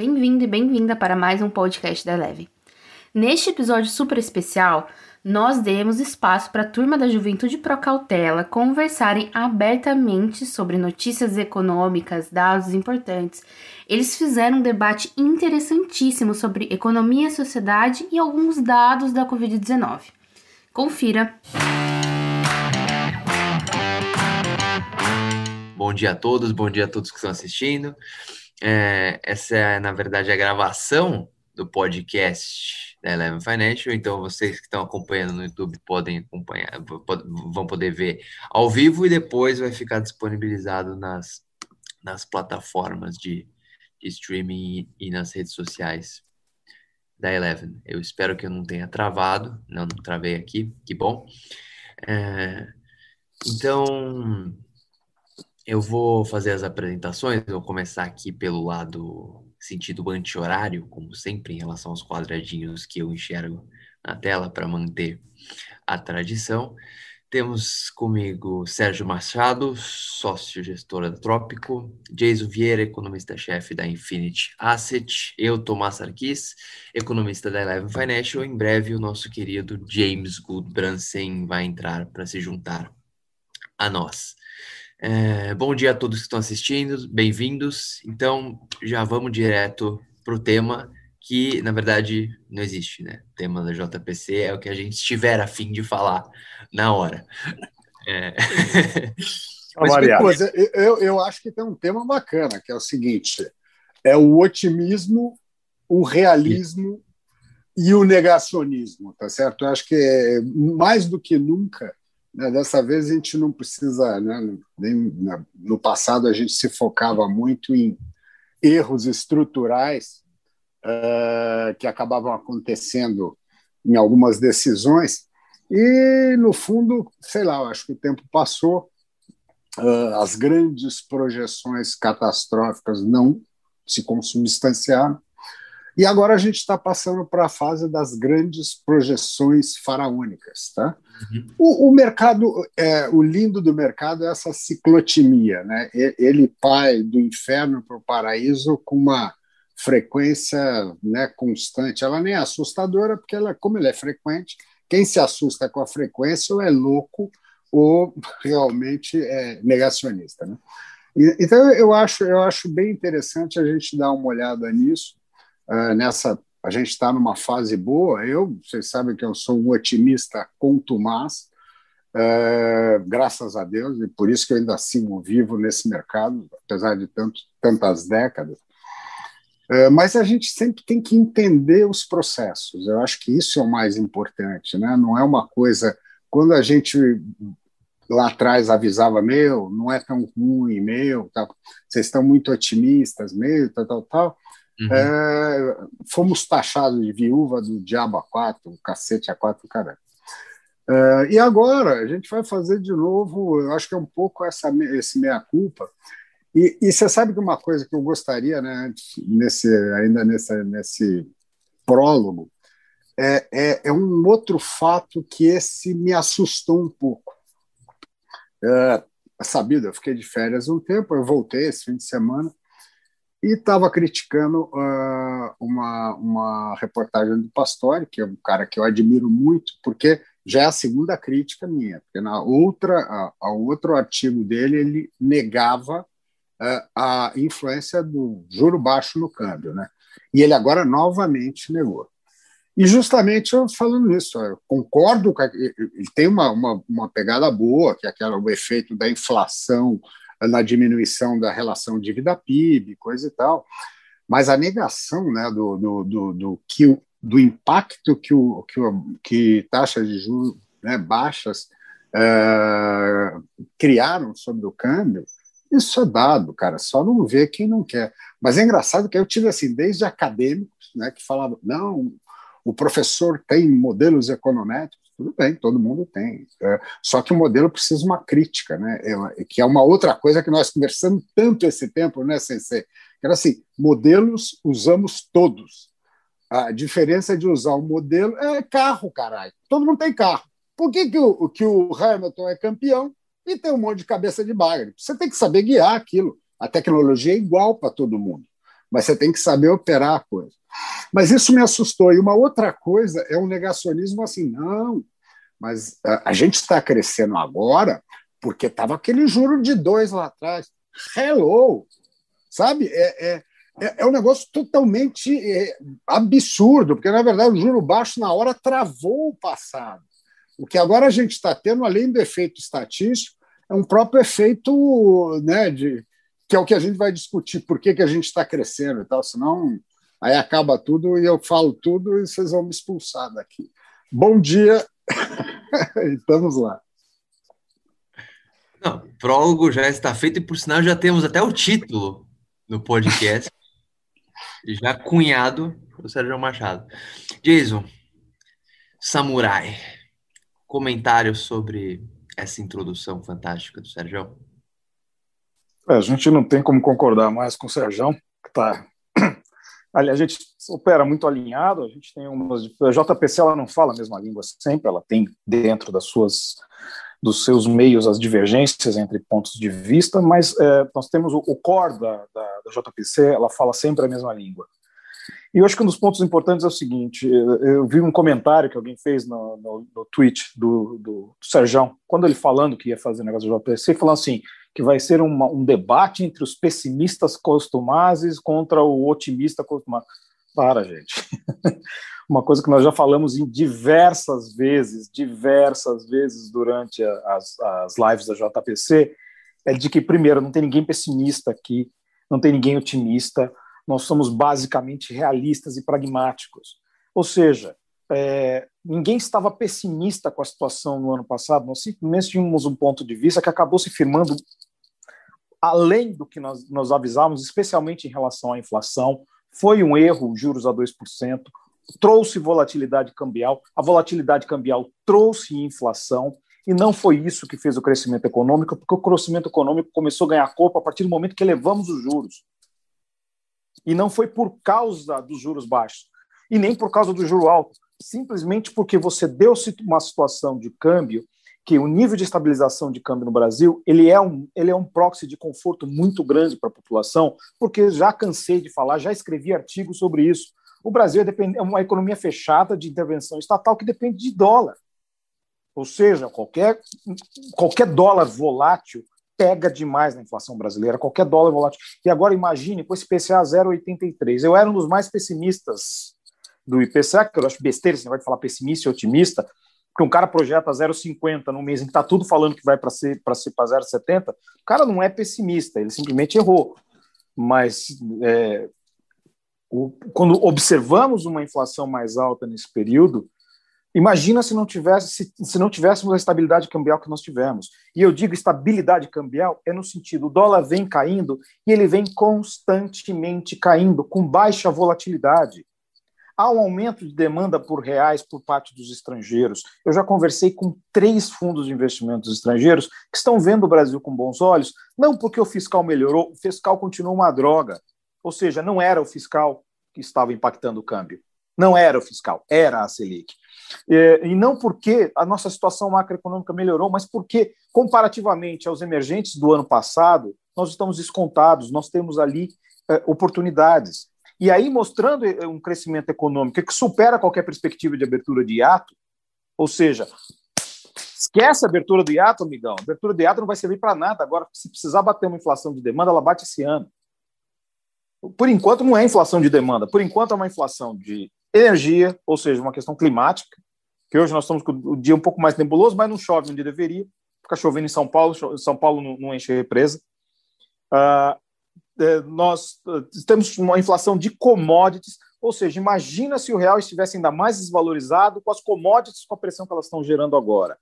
Bem-vindo e bem-vinda para mais um podcast da Eleve. Neste episódio super especial, nós demos espaço para a turma da Juventude Pro Cautela conversarem abertamente sobre notícias econômicas, dados importantes. Eles fizeram um debate interessantíssimo sobre economia, sociedade e alguns dados da Covid-19. Confira! Bom dia a todos, bom dia a todos que estão assistindo. É, essa é, na verdade, a gravação do podcast da Eleven Financial. Então, vocês que estão acompanhando no YouTube podem acompanhar, vão poder ver ao vivo e depois vai ficar disponibilizado nas, nas plataformas de, de streaming e, e nas redes sociais da Eleven. Eu espero que eu não tenha travado, não, não travei aqui, que bom. É, então, eu vou fazer as apresentações, vou começar aqui pelo lado sentido anti-horário, como sempre, em relação aos quadradinhos que eu enxergo na tela para manter a tradição. Temos comigo Sérgio Machado, sócio gestora da Trópico, Jason Vieira, economista-chefe da Infinity Asset, eu, Tomás Arquis, economista da Eleven Financial. Em breve, o nosso querido James Goodbransen vai entrar para se juntar a nós. É, bom dia a todos que estão assistindo, bem-vindos. Então, já vamos direto para o tema que, na verdade, não existe, né? O tema da JPC é o que a gente estiver a fim de falar na hora. É... Mas, eu, eu acho que tem um tema bacana, que é o seguinte: é o otimismo, o realismo e o negacionismo, tá certo? Eu acho que é, mais do que nunca dessa vez a gente não precisa. Né, nem, no passado a gente se focava muito em erros estruturais uh, que acabavam acontecendo em algumas decisões, e no fundo, sei lá, acho que o tempo passou, uh, as grandes projeções catastróficas não se consubstanciaram, e agora a gente está passando para a fase das grandes projeções faraônicas. Tá? Uhum. O, o, mercado, é, o lindo do mercado é essa ciclotimia. Né? Ele pai do inferno para o paraíso com uma frequência né, constante. Ela nem é assustadora, porque ela, como ele é frequente, quem se assusta com a frequência ou é louco ou realmente é negacionista. Né? Então, eu acho, eu acho bem interessante a gente dar uma olhada nisso uh, nessa. A gente está numa fase boa. Eu, vocês sabem que eu sou um otimista contumaz, uh, graças a Deus, e por isso que eu ainda sigo vivo nesse mercado, apesar de tanto, tantas décadas. Uh, mas a gente sempre tem que entender os processos. Eu acho que isso é o mais importante, né? Não é uma coisa quando a gente lá atrás avisava meu, não é tão ruim, meu, tá, vocês estão muito otimistas, meu, tal, tal, tal. Uhum. É, fomos taxados de viúva do diabo a quatro, cacete a quatro, caralho. É, e agora a gente vai fazer de novo, eu acho que é um pouco essa, esse meia-culpa. E, e, você sabe que uma coisa que eu gostaria, né, nesse, ainda nesse, nesse prólogo, é, é, é, um outro fato que esse me assustou um pouco. É, sabido, eu fiquei de férias um tempo, eu voltei esse fim de semana, e estava criticando uh, uma, uma reportagem do Pastore, que é um cara que eu admiro muito, porque já é a segunda crítica minha, porque na outra, a, a outro artigo dele ele negava uh, a influência do juro baixo no câmbio, né? E ele agora novamente negou. E justamente eu falando isso, eu concordo ele tem uma, uma, uma pegada boa, que é aquela, o efeito da inflação na diminuição da relação dívida-PIB, coisa e tal. Mas a negação né, do, do, do, do, que, do impacto que, o, que, o, que taxas de juros né, baixas uh, criaram sobre o câmbio, isso é dado, cara, só não vê quem não quer. Mas é engraçado que eu tive assim, desde acadêmicos né, que falavam, não, o professor tem modelos econométricos, tudo bem, todo mundo tem. É, só que o modelo precisa de uma crítica, né? Que é uma outra coisa que nós conversamos tanto esse tempo, né, Sensei? Era assim: modelos usamos todos. A diferença de usar o modelo é carro, caralho. Todo mundo tem carro. Por que, que, o, que o Hamilton é campeão e tem um monte de cabeça de bagre? Você tem que saber guiar aquilo. A tecnologia é igual para todo mundo. mas você tem que saber operar a coisa. Mas isso me assustou. E uma outra coisa é um negacionismo assim, não, mas a, a gente está crescendo agora porque estava aquele juro de dois lá atrás. Hello! Sabe? É, é, é, é um negócio totalmente é, absurdo, porque, na verdade, o juro baixo, na hora, travou o passado. O que agora a gente está tendo, além do efeito estatístico, é um próprio efeito né, de, que é o que a gente vai discutir, por que, que a gente está crescendo e tal, senão aí acaba tudo e eu falo tudo e vocês vão me expulsar daqui. Bom dia, estamos lá. Não, o prólogo já está feito e, por sinal, já temos até o título no podcast, já cunhado do Sérgio Machado. Jason, Samurai, comentários sobre essa introdução fantástica do Sérgio? É, a gente não tem como concordar mais com o Sérgio, que tá. A gente opera muito alinhado, a gente tem umas. A JPC ela não fala a mesma língua sempre, ela tem dentro das suas dos seus meios as divergências entre pontos de vista, mas é, nós temos o, o core da, da, da, JPC, ela fala sempre a mesma língua. E eu acho que um dos pontos importantes é o seguinte: eu vi um comentário que alguém fez no, no, no tweet do, do, do Serjão, quando ele falando que ia fazer negócio do JPC, falando assim, que vai ser uma, um debate entre os pessimistas costumazes contra o otimista costumaz. Para, gente. uma coisa que nós já falamos em diversas vezes, diversas vezes durante as, as lives da JPC, é de que, primeiro, não tem ninguém pessimista aqui, não tem ninguém otimista, nós somos basicamente realistas e pragmáticos. Ou seja, é, ninguém estava pessimista com a situação no ano passado, nós simplesmente tínhamos um ponto de vista que acabou se firmando além do que nós, nós avisávamos, especialmente em relação à inflação. Foi um erro, juros a 2%, trouxe volatilidade cambial, a volatilidade cambial trouxe inflação, e não foi isso que fez o crescimento econômico, porque o crescimento econômico começou a ganhar corpo a partir do momento que elevamos os juros. E não foi por causa dos juros baixos, e nem por causa do juro alto, simplesmente porque você deu uma situação de câmbio que o nível de estabilização de câmbio no Brasil ele é um, ele é um proxy de conforto muito grande para a população, porque já cansei de falar, já escrevi artigos sobre isso. O Brasil é, é uma economia fechada de intervenção estatal que depende de dólar. Ou seja, qualquer, qualquer dólar volátil pega demais na inflação brasileira, qualquer dólar volátil. E agora imagine com esse IPCA 0,83. Eu era um dos mais pessimistas do IPCA, que eu acho besteira você vai falar pessimista e otimista, porque um cara projeta 0,50 no mês em que está tudo falando que vai para ser para ser para 0,70, o cara não é pessimista, ele simplesmente errou. Mas é, o, quando observamos uma inflação mais alta nesse período, imagina se não tivesse se, se não tivéssemos a estabilidade cambial que nós tivemos. E eu digo estabilidade cambial é no sentido o dólar vem caindo e ele vem constantemente caindo com baixa volatilidade. Há um aumento de demanda por reais por parte dos estrangeiros. Eu já conversei com três fundos de investimentos estrangeiros que estão vendo o Brasil com bons olhos, não porque o fiscal melhorou, o fiscal continua uma droga. Ou seja, não era o fiscal que estava impactando o câmbio. Não era o fiscal, era a Selic. E não porque a nossa situação macroeconômica melhorou, mas porque, comparativamente aos emergentes do ano passado, nós estamos descontados, nós temos ali eh, oportunidades. E aí, mostrando eh, um crescimento econômico que supera qualquer perspectiva de abertura de hiato, ou seja, esquece a abertura do hiato, amigão. A abertura do hiato não vai servir para nada. Agora, se precisar bater uma inflação de demanda, ela bate esse ano por enquanto, não é inflação de demanda, por enquanto é uma inflação de energia, ou seja, uma questão climática, que hoje nós estamos com o dia um pouco mais nebuloso, mas não chove onde deveria, fica chovendo em São Paulo, São Paulo não, não enche represa. Uh, nós uh, temos uma inflação de commodities, ou seja, imagina se o real estivesse ainda mais desvalorizado com as commodities, com a pressão que elas estão gerando agora.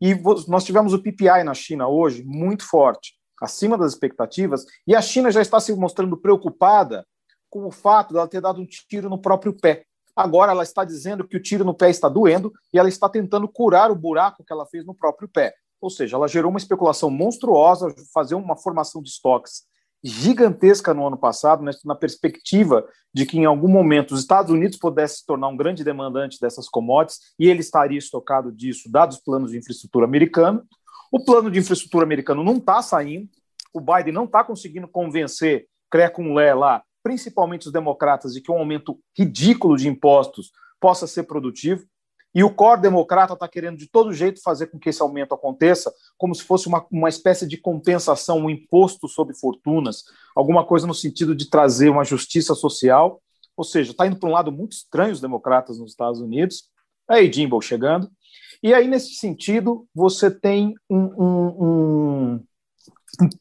E nós tivemos o PPI na China hoje muito forte acima das expectativas, e a China já está se mostrando preocupada com o fato dela ter dado um tiro no próprio pé. Agora ela está dizendo que o tiro no pé está doendo e ela está tentando curar o buraco que ela fez no próprio pé. Ou seja, ela gerou uma especulação monstruosa, fazer uma formação de estoques gigantesca no ano passado, né, na perspectiva de que em algum momento os Estados Unidos pudesse se tornar um grande demandante dessas commodities e ele estaria estocado disso, dados os planos de infraestrutura americano. O plano de infraestrutura americano não está saindo, o Biden não está conseguindo convencer Crecum Lé lá, principalmente os democratas, de que um aumento ridículo de impostos possa ser produtivo. E o core democrata está querendo de todo jeito fazer com que esse aumento aconteça, como se fosse uma, uma espécie de compensação, um imposto sobre fortunas, alguma coisa no sentido de trazer uma justiça social. Ou seja, está indo para um lado muito estranho os democratas nos Estados Unidos. Aí, Jimbo chegando. E aí, nesse sentido, você tem um, um, um,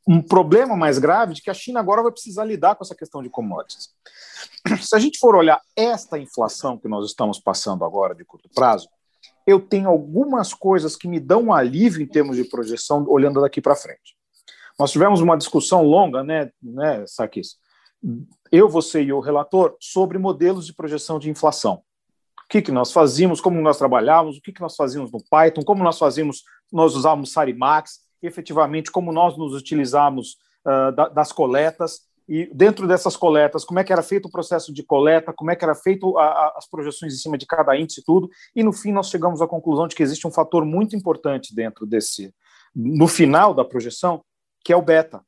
um, problema mais grave de que a China agora vai precisar lidar com essa questão de commodities. Se a gente for olhar esta inflação que nós estamos passando agora de curto prazo, eu tenho algumas coisas que me dão um alívio em termos de projeção olhando daqui para frente. Nós tivemos uma discussão longa, né, né, Sarkis? Eu, você e o relator, sobre modelos de projeção de inflação. O que, que nós fazíamos, como nós trabalhávamos, o que, que nós fazíamos no Python, como nós fazíamos, nós usávamos Sarimax, efetivamente como nós nos utilizamos uh, da, das coletas. E dentro dessas coletas, como é que era feito o processo de coleta, como é que era feito a, a, as projeções em cima de cada índice e tudo, e no fim nós chegamos à conclusão de que existe um fator muito importante dentro desse, no final da projeção, que é o beta,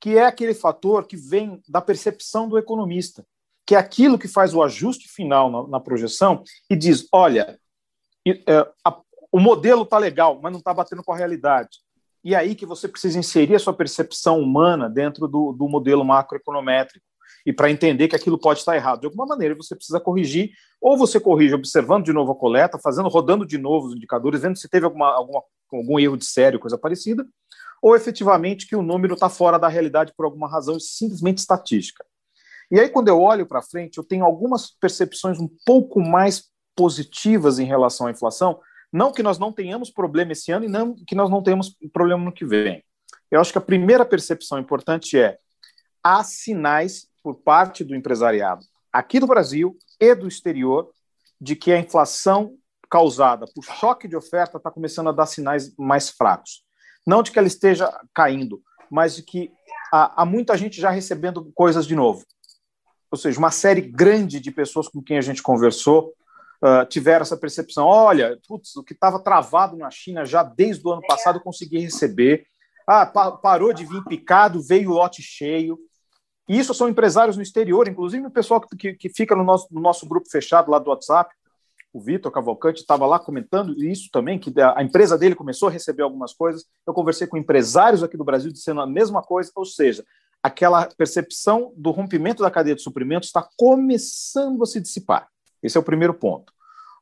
que é aquele fator que vem da percepção do economista, que é aquilo que faz o ajuste final na, na projeção e diz, olha, a, o modelo está legal, mas não está batendo com a realidade e aí que você precisa inserir a sua percepção humana dentro do, do modelo macroeconométrico. E para entender que aquilo pode estar errado de alguma maneira, você precisa corrigir, ou você corrige observando de novo a coleta, fazendo, rodando de novo os indicadores, vendo se teve alguma, alguma, algum erro de sério, coisa parecida, ou efetivamente que o número está fora da realidade por alguma razão simplesmente estatística. E aí, quando eu olho para frente, eu tenho algumas percepções um pouco mais positivas em relação à inflação, não que nós não tenhamos problema esse ano e não que nós não tenhamos problema no que vem. Eu acho que a primeira percepção importante é há sinais por parte do empresariado aqui do Brasil e do exterior de que a inflação causada por choque de oferta está começando a dar sinais mais fracos. Não de que ela esteja caindo, mas de que há, há muita gente já recebendo coisas de novo. Ou seja, uma série grande de pessoas com quem a gente conversou uh, tiveram essa percepção: olha, putz, o que estava travado na China já desde o ano passado eu consegui receber. Ah, pa parou de vir picado, veio o lote cheio. E isso são empresários no exterior, inclusive o pessoal que, que fica no nosso, no nosso grupo fechado lá do WhatsApp. O Vitor Cavalcante estava lá comentando isso também, que a empresa dele começou a receber algumas coisas. Eu conversei com empresários aqui do Brasil dizendo a mesma coisa, ou seja, aquela percepção do rompimento da cadeia de suprimentos está começando a se dissipar. Esse é o primeiro ponto.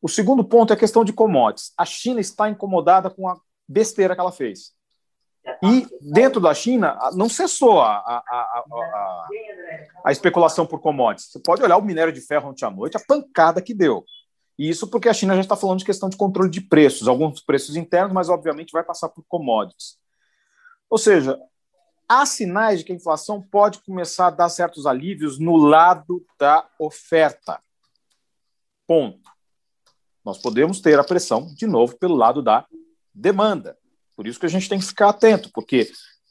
O segundo ponto é a questão de commodities. A China está incomodada com a besteira que ela fez. E dentro da China não cessou a, a, a, a, especulação por commodities. Você pode olhar o minério de ferro ontem à noite, a pancada que deu. E isso porque a China já está falando de questão de controle de preços, alguns preços internos, mas obviamente vai passar por commodities. Ou seja, há sinais de que a inflação pode começar a dar certos alívios no lado da oferta. Ponto. Nós podemos ter a pressão, de novo, pelo lado da demanda. Por isso que a gente tem que ficar atento, porque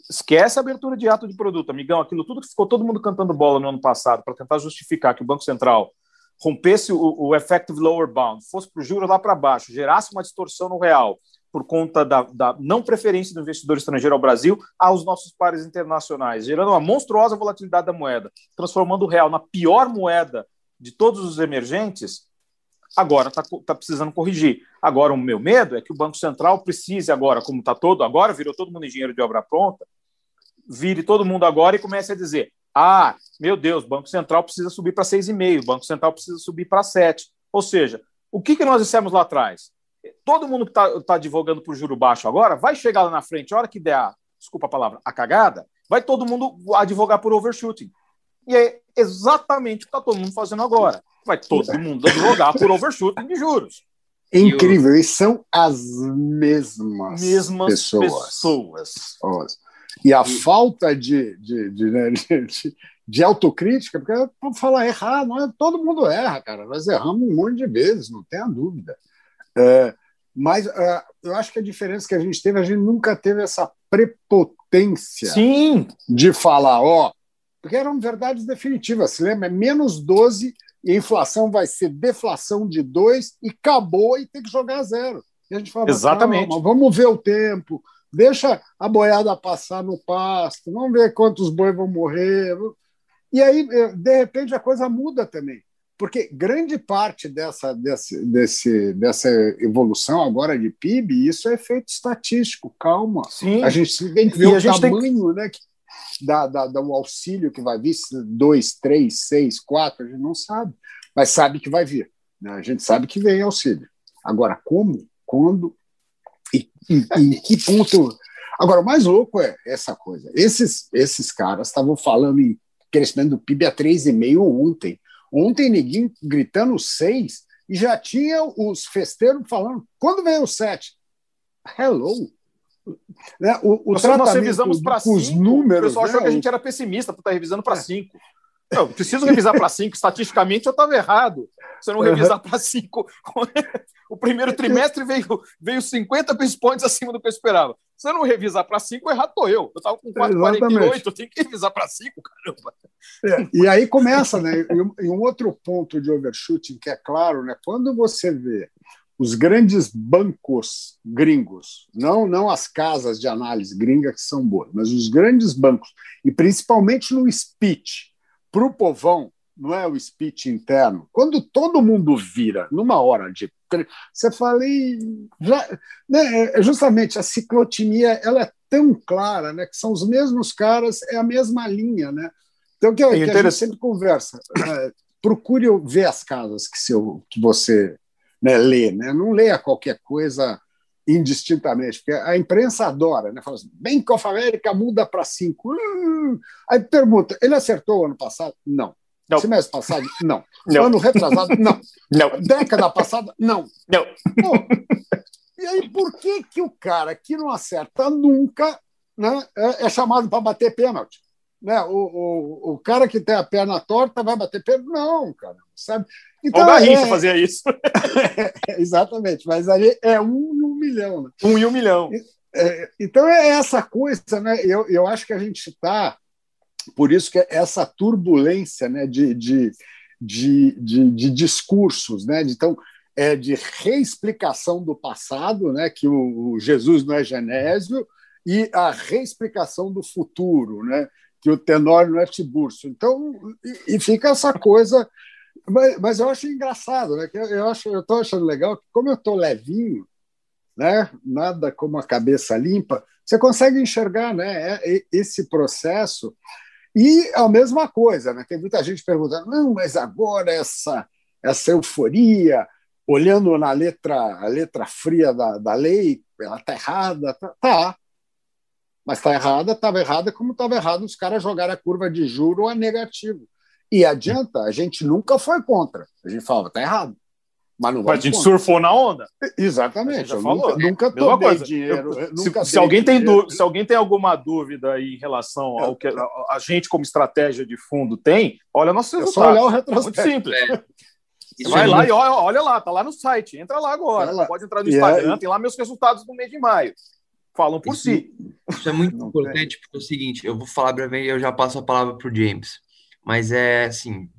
esquece a abertura de ato de produto, amigão. Aquilo tudo que ficou todo mundo cantando bola no ano passado para tentar justificar que o Banco Central rompesse o, o effective lower bound, fosse para o juro lá para baixo, gerasse uma distorção no real por conta da, da, não preferência do investidor estrangeiro ao Brasil aos nossos pares internacionais, gerando uma monstruosa volatilidade da moeda, transformando o real na pior moeda de todos os emergentes, agora está tá precisando corrigir. Agora, o meu medo é que o Banco Central precise agora, como está todo, agora virou todo mundo engenheiro de obra pronta, vire todo mundo agora e comece a dizer: ah, meu Deus, o Banco Central precisa subir para 6,5, o Banco Central precisa subir para 7. Ou seja, o que, que nós dissemos lá atrás? Todo mundo que está tá divulgando por juro baixo agora vai chegar lá na frente, a hora que der a, desculpa a palavra, a cagada, vai todo mundo advogar por overshooting. E é exatamente o que está todo mundo fazendo agora vai todo mundo advogar por overshooting de juros. É incrível, e são as mesmas, mesmas pessoas. pessoas. E a e... falta de, de, de, né, de, de, autocrítica, porque para falar errar, não é, todo mundo erra, cara. Nós erramos um monte de vezes, não tenha dúvida. É, mas é, eu acho que a diferença que a gente teve, a gente nunca teve essa prepotência Sim. de falar, ó, porque eram verdades definitivas. Se lembra? É menos 12 e a inflação vai ser deflação de 2 e acabou e tem que jogar zero. E a gente fala, Exatamente. vamos ver o tempo, deixa a boiada passar no pasto, vamos ver quantos bois vão morrer. E aí, eh, de repente, a coisa muda também. Porque grande parte dessa, desse, desse, dessa evolução agora de PIB, isso é efeito estatístico, calma. Sim. A gente tem que ver e o tamanho tem... né, da, da, do auxílio que vai vir, dois, três, seis, quatro, a gente não sabe, mas sabe que vai vir. Né? A gente sabe que vem auxílio. Agora, como, quando e em que ponto. Agora, o mais louco é essa coisa. Esses, esses caras estavam falando em crescimento do PIB a 3,5 ontem. Ontem, ninguém gritando 6 e já tinha os festeiros falando quando vem o 7? Hello! Né? O, o nós, nós revisamos para 5. Os números, o pessoal né? achou que a gente era pessimista por estar revisando para 5. É. Eu preciso revisar para 5. Estatisticamente, eu estava errado. Se eu não revisar para 5. o primeiro trimestre veio, veio 50 basis points acima do que eu esperava. Se eu não revisar para 5, errado estou eu. Eu estava com 4,48, eu tenho que revisar para 5, caramba. É, e aí começa, né? E um outro ponto de overshooting que é claro, né? Quando você vê os grandes bancos gringos, não, não as casas de análise gringa que são boas, mas os grandes bancos, e principalmente no speech, para o povão, não é o speech interno, quando todo mundo vira numa hora de. Você fala, já, né, é justamente a ciclotimia ela é tão clara, né, que são os mesmos caras, é a mesma linha. Né? Então, que, é, que a gente sempre conversa. É, procure ver as casas que, seu, que você né, lê, né? não leia qualquer coisa indistintamente, porque a imprensa adora, né? Fala assim, Bank of America muda para cinco. Uh! Aí pergunta, ele acertou ano passado? Não. Não. Semestre passado? Não. não. Ano retrasado? Não. Não. Década passada? Não. Não. E aí, por que, que o cara que não acerta nunca né, é, é chamado para bater pênalti? Né? O, o, o cara que tem a perna torta vai bater pênalti? Não, cara. Sabe? Então, o Garrincha é... fazia isso. exatamente, mas aí é um em um milhão. Né? Um em um milhão. É, então é essa coisa, né? Eu, eu acho que a gente está. Por isso que é essa turbulência né, de, de, de, de, de discursos, né? Então, é de reexplicação do passado, né? Que o, o Jesus não é Genésio, e a reexplicação do futuro, né? Que o Tenório não é Tiburcio. Então, e, e fica essa coisa mas, mas eu acho engraçado, né? Eu acho, eu estou achando legal que como eu estou levinho, né? Nada como a cabeça limpa, você consegue enxergar, né? É, esse processo e a mesma coisa, né? Tem muita gente perguntando, não, mas agora essa essa euforia, olhando na letra a letra fria da, da lei, ela está errada, tá, tá. Mas está errada, estava errada como estava errado os caras jogarem a curva de juro a negativo. E adianta, a gente nunca foi contra. A gente falava, tá errado. Mas, não mas a gente contra. surfou na onda. Exatamente. Eu falou. nunca, nunca tomei coisa. dinheiro. Eu, se, se, alguém dinheiro. tem se alguém tem alguma dúvida em relação ao que a, a, gente, como estratégia de fundo, tem, olha nossos é resultados. Só olhar o retrospecto. Muito simples. É. Vai é lá e olha, olha, lá, tá lá no site. Entra lá agora. Lá. Pode entrar no Instagram, é... tem lá meus resultados no mês de maio. Falam por isso, si. Isso é muito importante, porque é o seguinte, eu vou falar brevemente e eu já passo a palavra para o James. Mas é assim,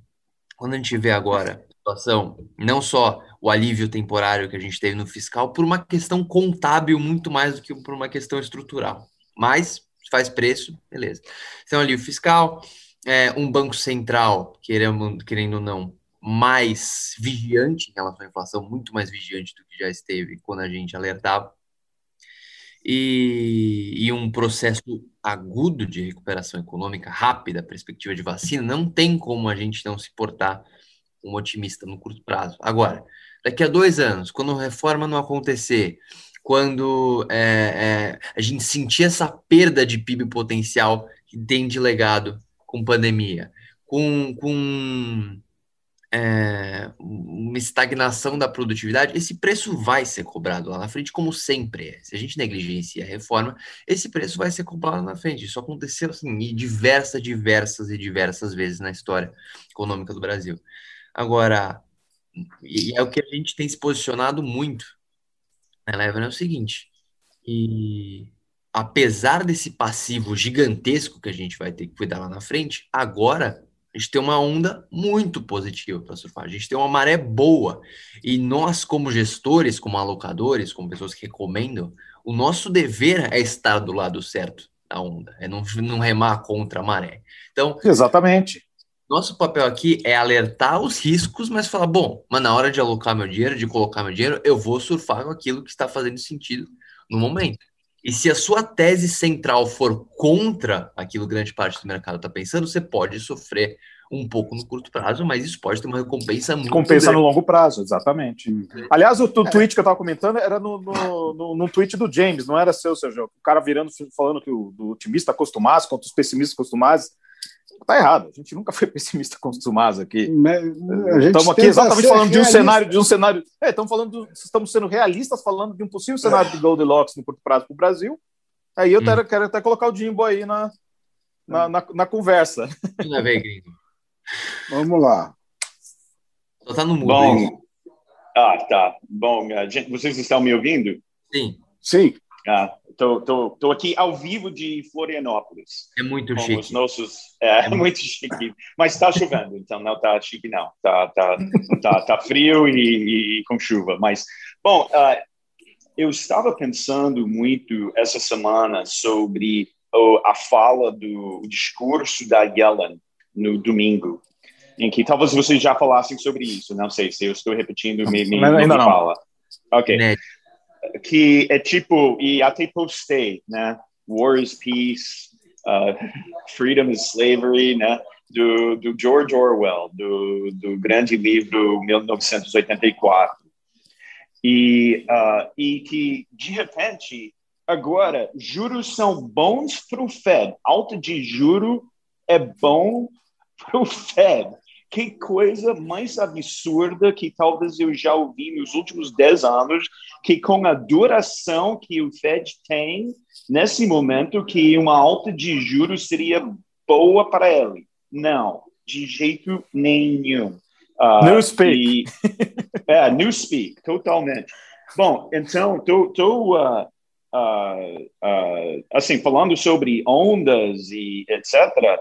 quando a gente vê agora a situação, não só o alívio temporário que a gente teve no fiscal, por uma questão contábil muito mais do que por uma questão estrutural. Mas faz preço, beleza. Então, alívio fiscal, é, um banco central, querendo, querendo ou não, mais vigiante em relação à inflação, muito mais vigiante do que já esteve quando a gente alertava e, e, um processo agudo de recuperação econômica rápida, perspectiva de vacina, não tem como a gente não se portar um otimista no curto prazo. Agora, daqui a dois anos, quando a reforma não acontecer, quando é, é, a gente sentir essa perda de PIB potencial que tem de legado com pandemia, com, com é, uma estagnação da produtividade, esse preço vai ser cobrado lá na frente, como sempre é. Se a gente negligencia a reforma, esse preço vai ser cobrado lá na frente. Isso aconteceu assim, diversas, diversas e diversas vezes na história econômica do Brasil. Agora, e é o que a gente tem se posicionado muito, né, Leva, é o seguinte, e apesar desse passivo gigantesco que a gente vai ter que cuidar lá na frente, agora a gente tem uma onda muito positiva para surfar, a gente tem uma maré boa. E nós, como gestores, como alocadores, como pessoas que recomendam, o nosso dever é estar do lado certo da onda, é não, não remar contra a maré. Então, exatamente. Nosso papel aqui é alertar os riscos, mas falar, bom, mas na hora de alocar meu dinheiro, de colocar meu dinheiro, eu vou surfar com aquilo que está fazendo sentido no momento. E se a sua tese central for contra aquilo que grande parte do mercado está pensando, você pode sofrer um pouco no curto prazo, mas isso pode ter uma recompensa muito Compensa grande. no longo prazo, exatamente. Uhum. Aliás, o, o tweet que eu estava comentando era no, no, no, no, tweet do James, não era seu, Sérgio. O cara virando, falando que o do otimista acostumado contra os pessimistas acostumados. Tá errado, a gente nunca foi pessimista com os aqui. Estamos aqui exatamente falando de um cenário, de um cenário. É, estamos falando, estamos sendo realistas, falando de um possível cenário de Goldilocks no curto prazo para o Brasil. Aí eu hum. quero, quero, até colocar o Jimbo aí na, na, na, na conversa. Gringo. Vamos lá. Só tá no mundo. Bom, ah, tá. Bom, gente, vocês estão me ouvindo? Sim. Sim. Ah, tô, tô, tô aqui ao vivo de Florianópolis. É muito chique. Os nossos, é, é muito chique. Mas está chovendo, então não está chique, não. Tá, tá, tá, tá frio e, e, com chuva. Mas, bom, uh, eu estava pensando muito essa semana sobre uh, a fala do discurso da Yellen no domingo, em que talvez vocês já falassem sobre isso. Não sei se eu estou repetindo, me, me, ainda me fala. Ok. Né? Que é tipo, e até postei, né? War is peace, uh, freedom is slavery, né? Do, do George Orwell, do, do grande livro 1984. E, uh, e que, de repente, agora, juros são bons para o Fed. Alta de juro é bom para o Fed. Que coisa mais absurda que talvez eu já ouvi nos últimos 10 anos, que com a duração que o Fed tem nesse momento, que uma alta de juros seria boa para ele. Não, de jeito nenhum. Uh, newspeak. E, é, newspeak, totalmente. Bom, então, estou uh, uh, uh, assim, falando sobre ondas e etc.,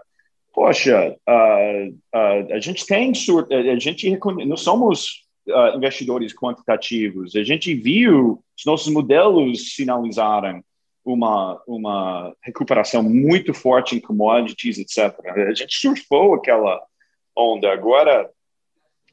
poxa, uh, a gente tem a gente não somos investidores quantitativos, a gente viu os nossos modelos sinalizaram uma, uma recuperação muito forte em commodities, etc. A gente surfou aquela onda. Agora,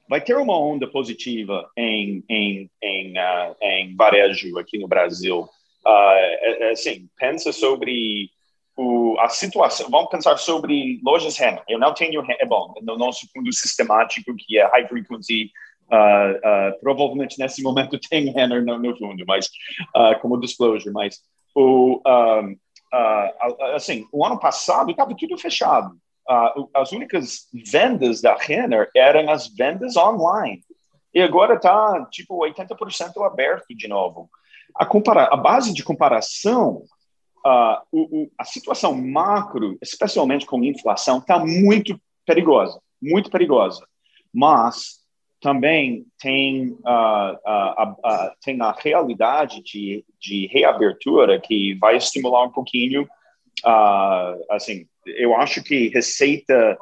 vai ter uma onda positiva em, em, em, em varejo aqui no Brasil. É, é, assim, pensa sobre o, a situação, vamos pensar sobre lojas Renner. Eu não tenho, é bom, no nosso fundo sistemático, que é high frequency, uh, uh, provavelmente nesse momento tem Renner no, no fundo, mas uh, como disclosure, mas o, um, assim, o ano passado estava tudo fechado. as únicas vendas da Renner eram as vendas online. E agora está tipo 80% aberto de novo. A, compara a base de comparação uh, o, o, a situação macro, especialmente com inflação, está muito perigosa, muito perigosa. Mas também tem, uh, uh, tem a realidade de, de reabertura que vai estimular um pouquinho, assim, eu acho que receita,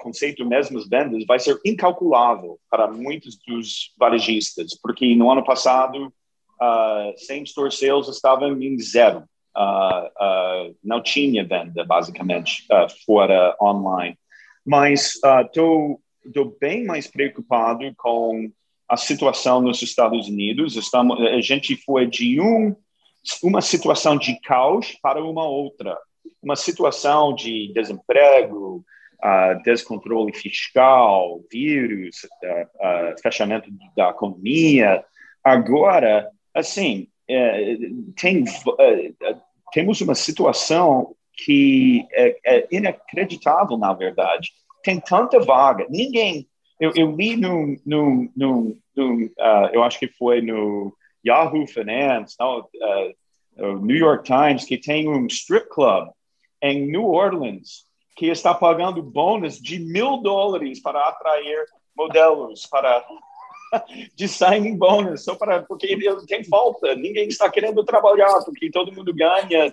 conceito mesmo vendas vai ser incalculável para muitos dos varejistas, porque no ano passado, uh, same store sales estavam em zero uh, não tinha venda, basicamente, uh, fora online. Mas estou bem mais preocupado com a situação nos Estados Unidos. Estamos, a gente foi de um, uma situação de caos para uma outra. Uma situação de desemprego, Uh, descontrole fiscal, vírus, uh, uh, fechamento da economia. Agora, assim, é, tem, é, temos uma situação que é, é, inacreditável, na verdade. Tem tanta vaga, ninguém. Eu, eu li no, no, no, no uh, eu acho que foi no Yahoo Finance, não, uh, New York Times, que tem um strip club em New Orleans que está pagando bônus de mil dólares para atrair modelos para de signing bonus, só para porque tem falta, ninguém está querendo trabalhar, porque todo mundo ganha,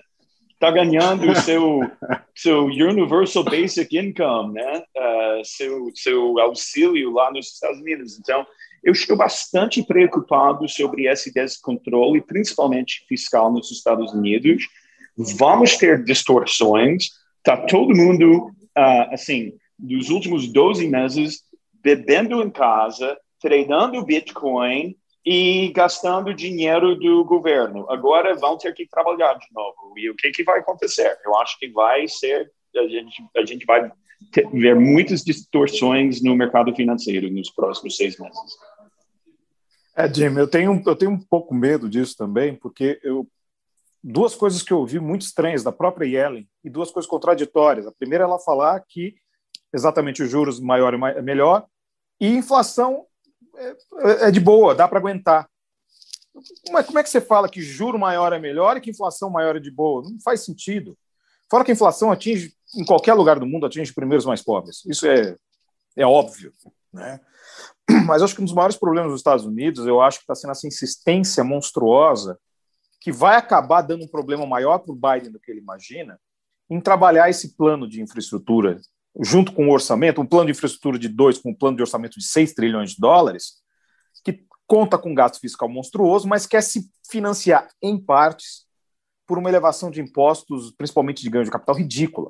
está ganhando o seu, seu Universal Basic Income, né? Uh, seu, seu auxílio lá nos Estados Unidos. Então, eu estou bastante preocupado sobre esse descontrole, principalmente fiscal nos Estados Unidos. Vamos ter distorções, tá todo mundo, uh, assim, dos últimos 12 meses bebendo em casa, treinando Bitcoin e gastando dinheiro do governo. Agora vão ter que trabalhar de novo. E o que, que vai acontecer? Eu acho que vai ser, a gente, a gente vai ter, ver muitas distorções no mercado financeiro nos próximos seis meses. É, Jim, eu tenho, eu tenho um pouco medo disso também, porque eu, duas coisas que eu ouvi muito estranhas da própria Yellen e duas coisas contraditórias. A primeira, ela falar que exatamente os juros maior é melhor e inflação é, é de boa, dá para aguentar. É, como é que você fala que juro maior é melhor e que inflação maior é de boa? Não faz sentido. Fora que a inflação atinge, em qualquer lugar do mundo, atinge primeiro os mais pobres. Isso é, é óbvio. Né? Mas acho que um dos maiores problemas dos Estados Unidos, eu acho que está sendo essa insistência monstruosa que vai acabar dando um problema maior para o Biden do que ele imagina, em trabalhar esse plano de infraestrutura junto com o orçamento, um plano de infraestrutura de dois com um plano de orçamento de 6 trilhões de dólares, que conta com gasto fiscal monstruoso, mas quer se financiar em partes por uma elevação de impostos, principalmente de ganho de capital, ridícula.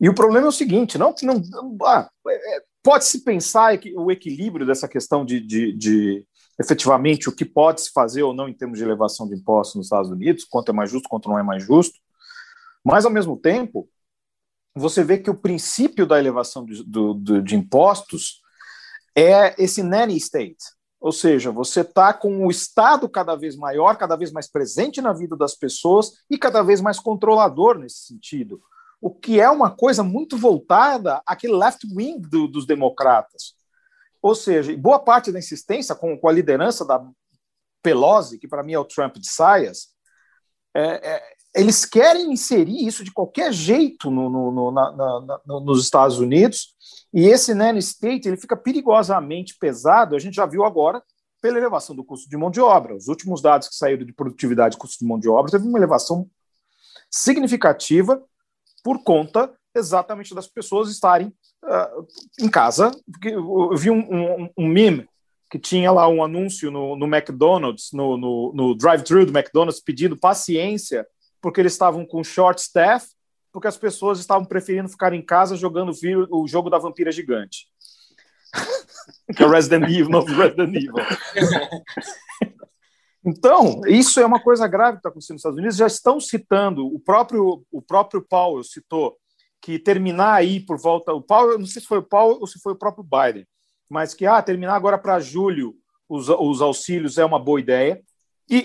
E o problema é o seguinte: não não. Ah, é, Pode-se pensar o equilíbrio dessa questão de, de, de efetivamente o que pode se fazer ou não em termos de elevação de impostos nos Estados Unidos, quanto é mais justo, quanto não é mais justo. Mas, ao mesmo tempo, você vê que o princípio da elevação de, do, de impostos é esse nanny state, ou seja, você está com o Estado cada vez maior, cada vez mais presente na vida das pessoas e cada vez mais controlador nesse sentido, o que é uma coisa muito voltada àquele left wing do, dos democratas. Ou seja, boa parte da insistência com, com a liderança da Pelosi, que para mim é o Trump de saias, é, é, eles querem inserir isso de qualquer jeito no, no, no, na, na, nos Estados Unidos, e esse nanny state ele fica perigosamente pesado, a gente já viu agora pela elevação do custo de mão de obra. Os últimos dados que saíram de produtividade e custo de mão de obra teve uma elevação significativa por conta exatamente das pessoas estarem uh, em casa, eu vi um, um, um, meme que tinha lá um anúncio no, no McDonald's, no, no, no drive-thru do McDonald's, pedindo paciência, porque eles estavam com short staff, porque as pessoas estavam preferindo ficar em casa jogando o jogo da vampira gigante. que é Resident Evil, novo Resident Evil. Então, isso é uma coisa grave que está acontecendo nos Estados Unidos. Já estão citando, o próprio, o próprio Powell citou que terminar aí por volta. O Paulo, não sei se foi o Paulo ou se foi o próprio Biden, mas que ah, terminar agora para julho os, os auxílios é uma boa ideia. E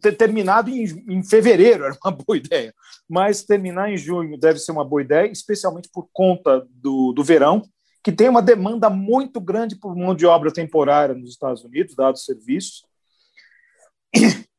ter terminado em, em fevereiro era uma boa ideia, mas terminar em junho deve ser uma boa ideia, especialmente por conta do, do verão, que tem uma demanda muito grande por mão de obra temporária nos Estados Unidos, dados os serviços.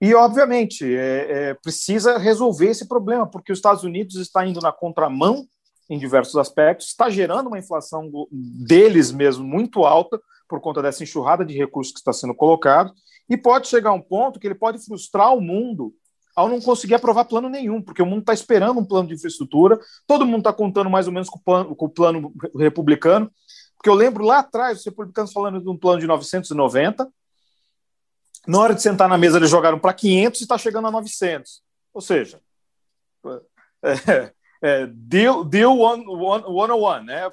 E, obviamente, é, é, precisa resolver esse problema, porque os Estados Unidos está indo na contramão em diversos aspectos, está gerando uma inflação deles mesmo muito alta por conta dessa enxurrada de recursos que está sendo colocado, e pode chegar um ponto que ele pode frustrar o mundo ao não conseguir aprovar plano nenhum, porque o mundo está esperando um plano de infraestrutura, todo mundo está contando mais ou menos com o, plano, com o plano republicano, porque eu lembro lá atrás os republicanos falando de um plano de 990, na hora de sentar na mesa, eles jogaram para 500 e está chegando a 900. Ou seja, é, é, deal, deal one, one, 101, né?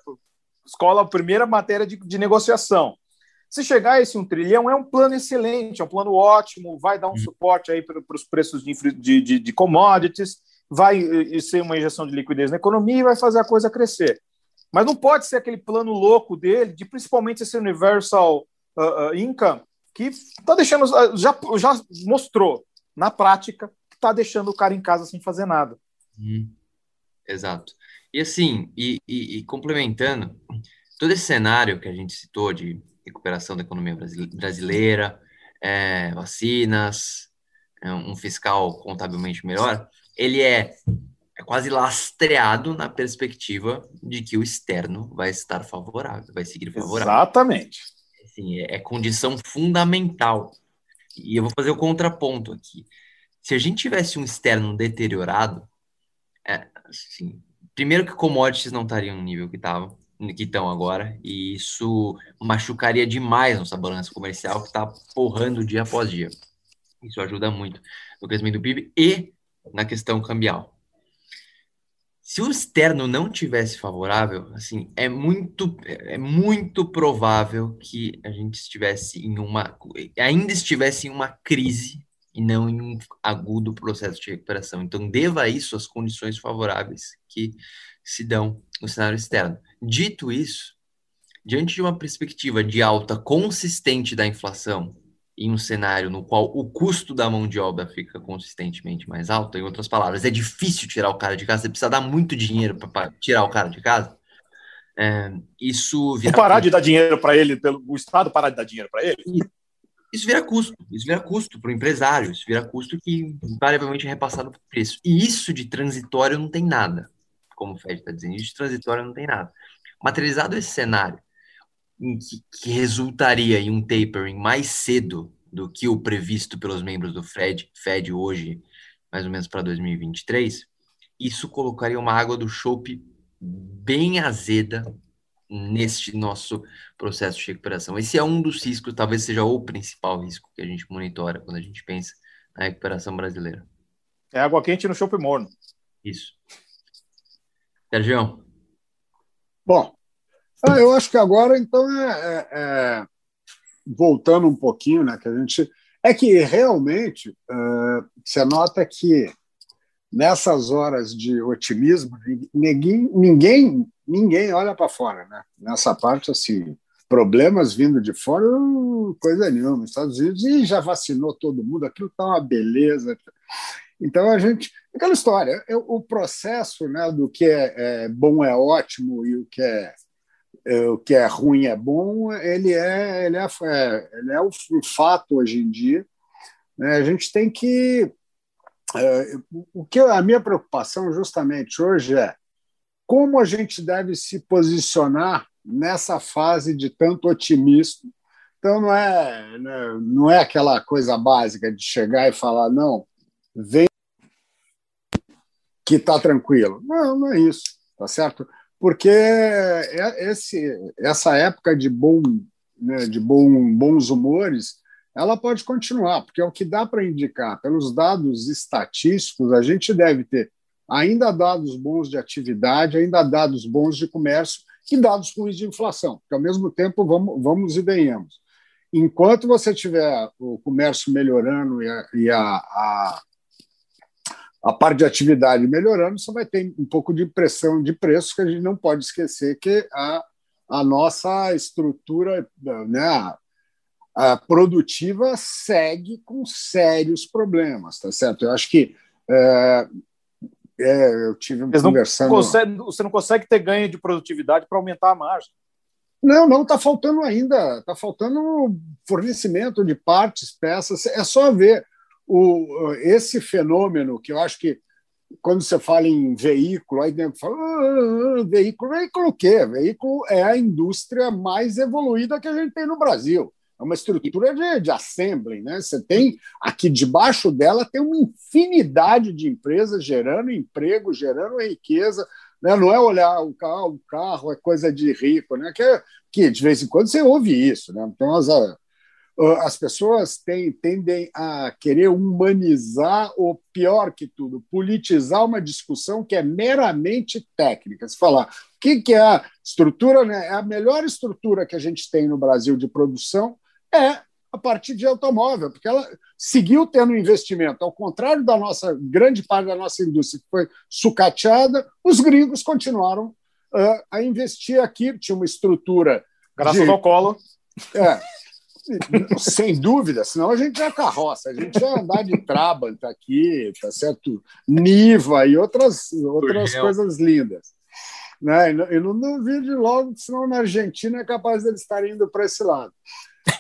Escola, primeira matéria de, de negociação. Se chegar a esse um trilhão, é um plano excelente, é um plano ótimo, vai dar um uhum. suporte aí para os preços de, de, de, commodities, vai ser uma injeção de liquidez na economia e vai fazer a coisa crescer. Mas não pode ser aquele plano louco dele, de principalmente esse universal uh, uh, income, que está deixando, já, já mostrou na prática que está deixando o cara em casa sem fazer nada. Hum, exato. E assim, e, e, e, complementando, todo esse cenário que a gente citou de recuperação da economia brasileira, é, vacinas, é, um fiscal contabilmente melhor, ele é, é quase lastreado na perspectiva de que o externo vai estar favorável, vai seguir favorável. Exatamente assim, é, é condição fundamental. E eu vou fazer o contraponto aqui. Se a gente tivesse um externo deteriorado, é, assim, primeiro que commodities não estariam no nível que estavam, que estão agora, e isso machucaria demais nossa balança comercial que está porrando dia após dia. Isso ajuda muito no crescimento do PIB e na questão cambial. se o externo não tivesse favorável, assim, é muito, é muito provável que a gente estivesse em uma, ainda estivesse em uma crise e não em um agudo processo de recuperação. Então, deva isso às condições favoráveis que se dão no cenário externo. Dito isso, diante de uma perspectiva de alta consistente da inflação em um cenário no qual o custo da mão de obra fica consistentemente mais alto, em outras palavras, é difícil tirar o cara de casa, você precisa dar muito dinheiro para tirar o cara de casa. É, isso vira parar custo. de dar dinheiro para ele, pelo o Estado parar de dar dinheiro para ele? Isso vira custo, isso vira custo para o empresário, isso vira custo que invariavelmente é repassado para o preço. E isso de transitório não tem nada, como o Fed está dizendo, isso de transitório não tem nada. Materializado esse cenário, que, que resultaria em um tapering mais cedo do que o previsto pelos membros do Fed, Fed hoje, mais ou menos para 2023, isso colocaria uma água do chope bem azeda neste nosso processo de recuperação. Esse é um dos riscos, talvez seja o principal risco que a gente monitora quando a gente pensa na recuperação brasileira. É água quente no chope morno. Isso. Sérgio. Bom, ah, eu acho que agora, então, é, é, é, voltando um pouquinho, né, que a gente. É que realmente uh, você nota que nessas horas de otimismo, ninguém, ninguém, ninguém olha para fora. Né? Nessa parte, assim, problemas vindo de fora, coisa nenhuma. Estados Unidos e já vacinou todo mundo, aquilo está uma beleza. Então a gente. Aquela história, o processo né, do que é, é bom é ótimo e o que é é, o que é ruim é bom, ele é, ele é, é ele é o, fato hoje em dia. Né? A gente tem que. É, o que a minha preocupação justamente hoje é como a gente deve se posicionar nessa fase de tanto otimismo. Então não é né, não é aquela coisa básica de chegar e falar não, vem que está tranquilo. Não, não é isso, tá certo? porque é, esse, essa época de, bom, né, de bom, bons humores ela pode continuar, porque é o que dá para indicar. Pelos dados estatísticos, a gente deve ter ainda dados bons de atividade, ainda dados bons de comércio e dados ruins de inflação, que ao mesmo tempo vamos, vamos e venhamos. Enquanto você tiver o comércio melhorando e a, e a, a a parte de atividade melhorando, você vai ter um pouco de pressão de preços, que a gente não pode esquecer que a, a nossa estrutura né, a produtiva segue com sérios problemas, tá certo? Eu acho que é, é, eu tive uma conversando... Consegue, você não consegue ter ganho de produtividade para aumentar a margem. Não, não, está faltando ainda, está faltando fornecimento de partes, peças, é só ver o, esse fenômeno que eu acho que quando você fala em veículo, aí dentro fala, ah, ah, veículo, veículo o quê? Veículo é a indústria mais evoluída que a gente tem no Brasil. É uma estrutura de, de assembly, né? Você tem aqui debaixo dela tem uma infinidade de empresas gerando emprego, gerando riqueza. Né? Não é olhar o carro, o carro é coisa de rico, né? Que, que de vez em quando você ouve isso, né? Então as, ah, as pessoas têm, tendem a querer humanizar, ou pior que tudo, politizar uma discussão que é meramente técnica. Se falar o que, que é a estrutura, né? É a melhor estrutura que a gente tem no Brasil de produção é a partir de automóvel, porque ela seguiu tendo investimento. Ao contrário da nossa grande parte da nossa indústria que foi sucateada, os gringos continuaram uh, a investir aqui. Tinha uma estrutura. Graças de... ao colo. É, sem dúvida, senão a gente é carroça, a gente ia andar de Trabant aqui, tá certo? Niva e outras, outras coisas lindas. Né? E não duvido logo, senão na Argentina é capaz deles estarem indo para esse lado.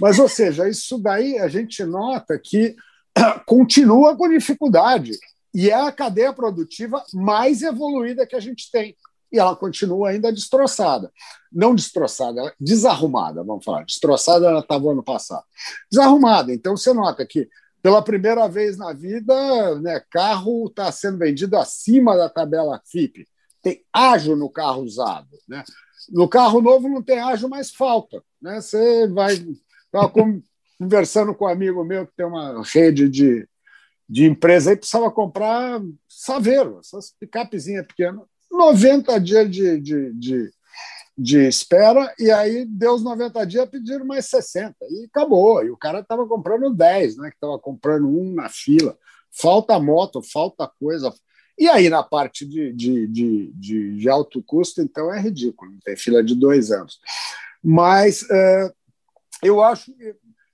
Mas, ou seja, isso daí a gente nota que continua com dificuldade e é a cadeia produtiva mais evoluída que a gente tem e ela continua ainda destroçada. Não destroçada, desarrumada, vamos falar. Destroçada ela estava ano passado. Desarrumada. Então você nota que pela primeira vez na vida, né, carro está sendo vendido acima da tabela FIP. Tem ágio no carro usado. Né? No carro novo não tem ágio, mas falta. Né? Você vai. Conversando com um amigo meu que tem uma rede de, de empresa e precisava comprar saveiro, essas picapezinhas pequenas 90 dias de, de, de, de espera, e aí deu os 90 dias, pediram mais 60, e acabou. E o cara estava comprando 10, né, que estava comprando um na fila. Falta moto, falta coisa. E aí, na parte de, de, de, de, de alto custo, então é ridículo, tem fila de dois anos. Mas é, eu acho.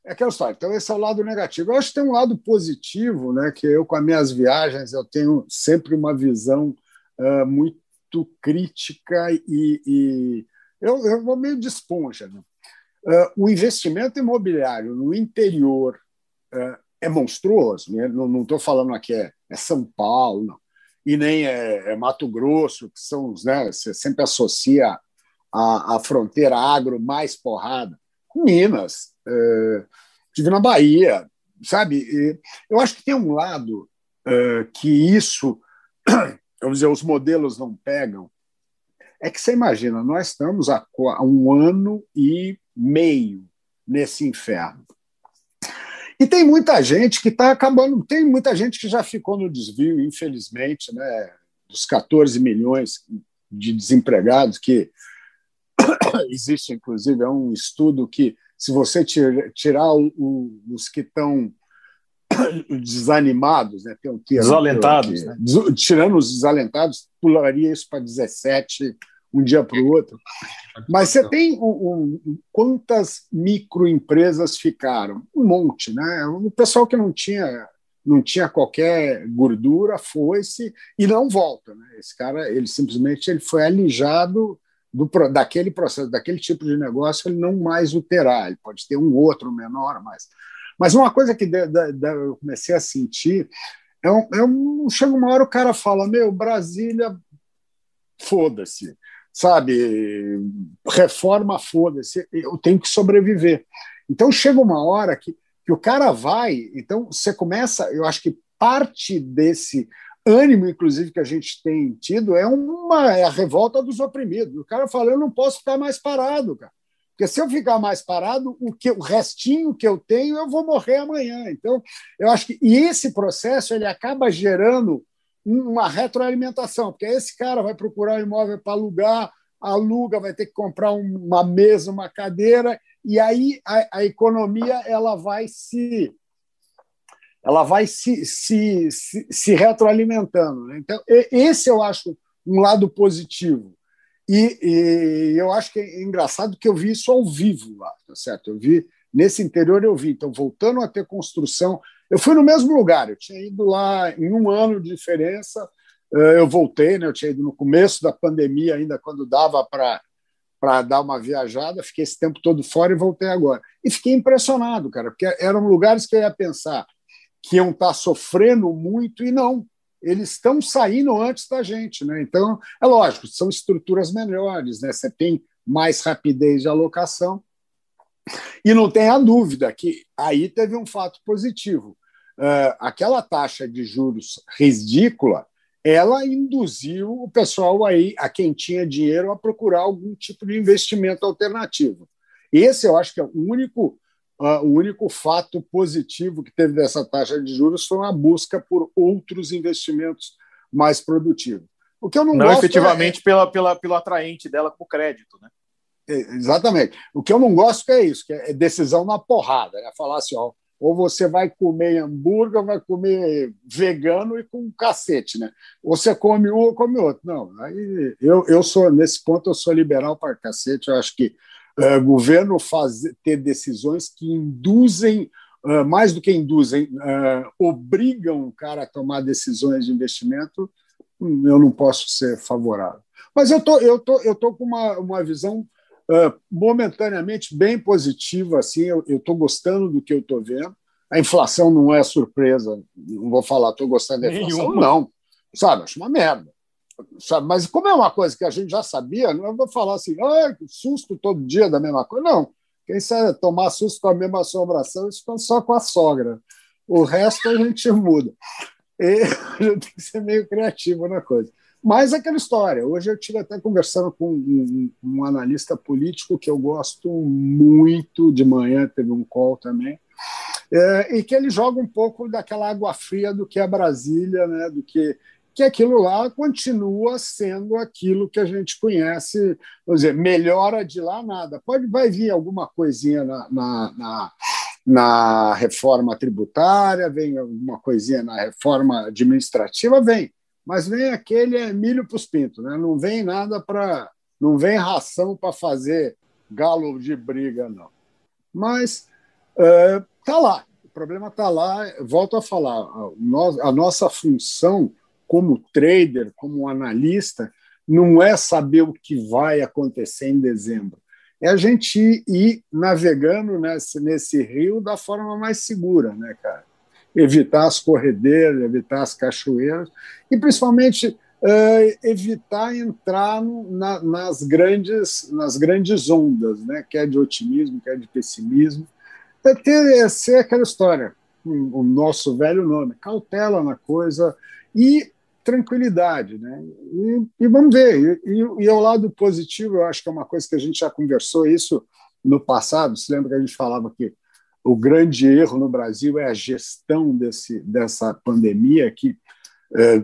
É aquela história. Então, esse é o lado negativo. Eu acho que tem um lado positivo, né? Que eu, com as minhas viagens, eu tenho sempre uma visão uh, muito crítica e, e eu, eu, vou meio de esponja. Né? Uh, o investimento imobiliário no interior uh, é monstruoso. Né? Não estou falando aqui é, é, São Paulo, não. e nem é, é, Mato Grosso, que são os. Né, você sempre associa a, a fronteira agro mais porrada. Minas, uh, tive na Bahia, sabe? Eu acho que tem um lado que isso vamos dizer, os modelos não pegam, é que você imagina, nós estamos há um ano e meio nesse inferno. E tem muita gente que está acabando, tem muita gente que já ficou no desvio, infelizmente, né, dos 14 milhões de desempregados, que existe, inclusive, é um estudo que, se você tirar os que estão desanimados, né? Tem um termo desalentados. Né? Tirando os desalentados, pularia isso para 17 um dia para o outro. Mas você tem um, um, quantas microempresas ficaram? Um monte, né? O pessoal que não tinha não tinha qualquer gordura foi-se e não volta, né? Esse cara, ele simplesmente ele foi alijado do, daquele processo, daquele tipo de negócio, ele não mais o terá. Ele pode ter um outro menor, mas mas uma coisa que de, de, de, eu comecei a sentir é um, é um, chega uma hora o cara fala: Meu, Brasília, foda-se, sabe? Reforma, foda-se, eu tenho que sobreviver. Então chega uma hora que, que o cara vai, então você começa, eu acho que parte desse ânimo, inclusive, que a gente tem tido é uma é a revolta dos oprimidos. O cara fala: Eu não posso ficar mais parado, cara. Porque se eu ficar mais parado, o, que, o restinho que eu tenho, eu vou morrer amanhã. Então, eu acho que e esse processo ele acaba gerando uma retroalimentação, porque esse cara vai procurar um imóvel para alugar, aluga, vai ter que comprar uma mesa, uma cadeira, e aí a, a economia ela vai se ela vai se, se, se, se retroalimentando. Né? Então, esse eu acho um lado positivo. E, e, eu acho que é engraçado que eu vi isso ao vivo lá, tá certo? Eu vi nesse interior eu vi. Então, voltando a ter construção, eu fui no mesmo lugar. Eu tinha ido lá em um ano de diferença. Eh, eu voltei, né? Eu tinha ido no começo da pandemia, ainda quando dava para para dar uma viajada, fiquei esse tempo todo fora e voltei agora. E fiquei impressionado, cara, porque eram lugares que eu ia pensar que iam estar sofrendo muito e não eles estão saindo antes da gente. Né? Então, é lógico, são estruturas melhores, né? você tem mais rapidez de alocação. E não tenha dúvida que aí teve um fato positivo. Uh, aquela taxa de juros ridícula, ela induziu o pessoal aí, a quem tinha dinheiro, a procurar algum tipo de investimento alternativo. Esse eu acho que é o único o único fato positivo que teve dessa taxa de juros foi uma busca por outros investimentos mais produtivos. O que eu não, não gosto efetivamente é... pela, pela, pelo atraente dela com o crédito, né? É, exatamente. O que eu não gosto é isso, que é decisão na porrada, é falar assim, ó, ou você vai comer hambúrguer, vai comer vegano e com cacete, né? Ou você come um ou come outro. Não, aí eu, eu sou, nesse ponto, eu sou liberal para cacete, eu acho que uh, governo ter decisões que induzem, uh, mais do que induzem, uh, obrigam o cara a tomar decisões de investimento, eu não posso ser favorável. Mas eu tô, eu tô, eu tô com uma, uma visão momentaneamente bem positiva, assim, eu estou gostando do que eu estou vendo. A inflação não é surpresa, não vou falar, estou gostando da inflação, Nenhuma. não. Sabe, acho uma merda. Sabe? Mas como é uma coisa que a gente já sabia, não vou falar assim, ah, susto todo dia da mesma coisa. Não. Quem sabe tomar susto com a mesma assombração, isso só com a sogra. O resto a gente muda. E a gente tem que ser meio criativo na coisa. Mas aquela história. Hoje eu estive até conversando com um, um, analista político que eu gosto muito, de manhã teve um call também, é, e que ele joga um pouco daquela água fria do que é Brasília, né, do que que aquilo lá continua sendo aquilo que a gente conhece, vamos dizer, melhora de lá nada. Pode vai vir alguma coisinha na, na, na, na reforma tributária, vem alguma coisinha na reforma administrativa, vem, mas vem aquele é milho para os pintos, né? não vem nada para. não vem ração para fazer galo de briga, não. Mas está é, lá, o problema está lá. Volto a falar, a nossa função como trader, como analista, não é saber o que vai acontecer em dezembro. É a gente ir navegando nesse, nesse rio da forma mais segura, né, cara? Evitar as corredeiras, evitar as cachoeiras e, principalmente, uh, evitar entrar no, na, nas, grandes, nas grandes ondas, né? quer de otimismo, quer de pessimismo. É ter é ser aquela história, o nosso velho nome, cautela na coisa e tranquilidade. Né? E, e vamos ver. E, e, e ao lado positivo, eu acho que é uma coisa que a gente já conversou isso no passado. Se lembra que a gente falava que o grande erro no Brasil é a gestão desse, dessa pandemia que é,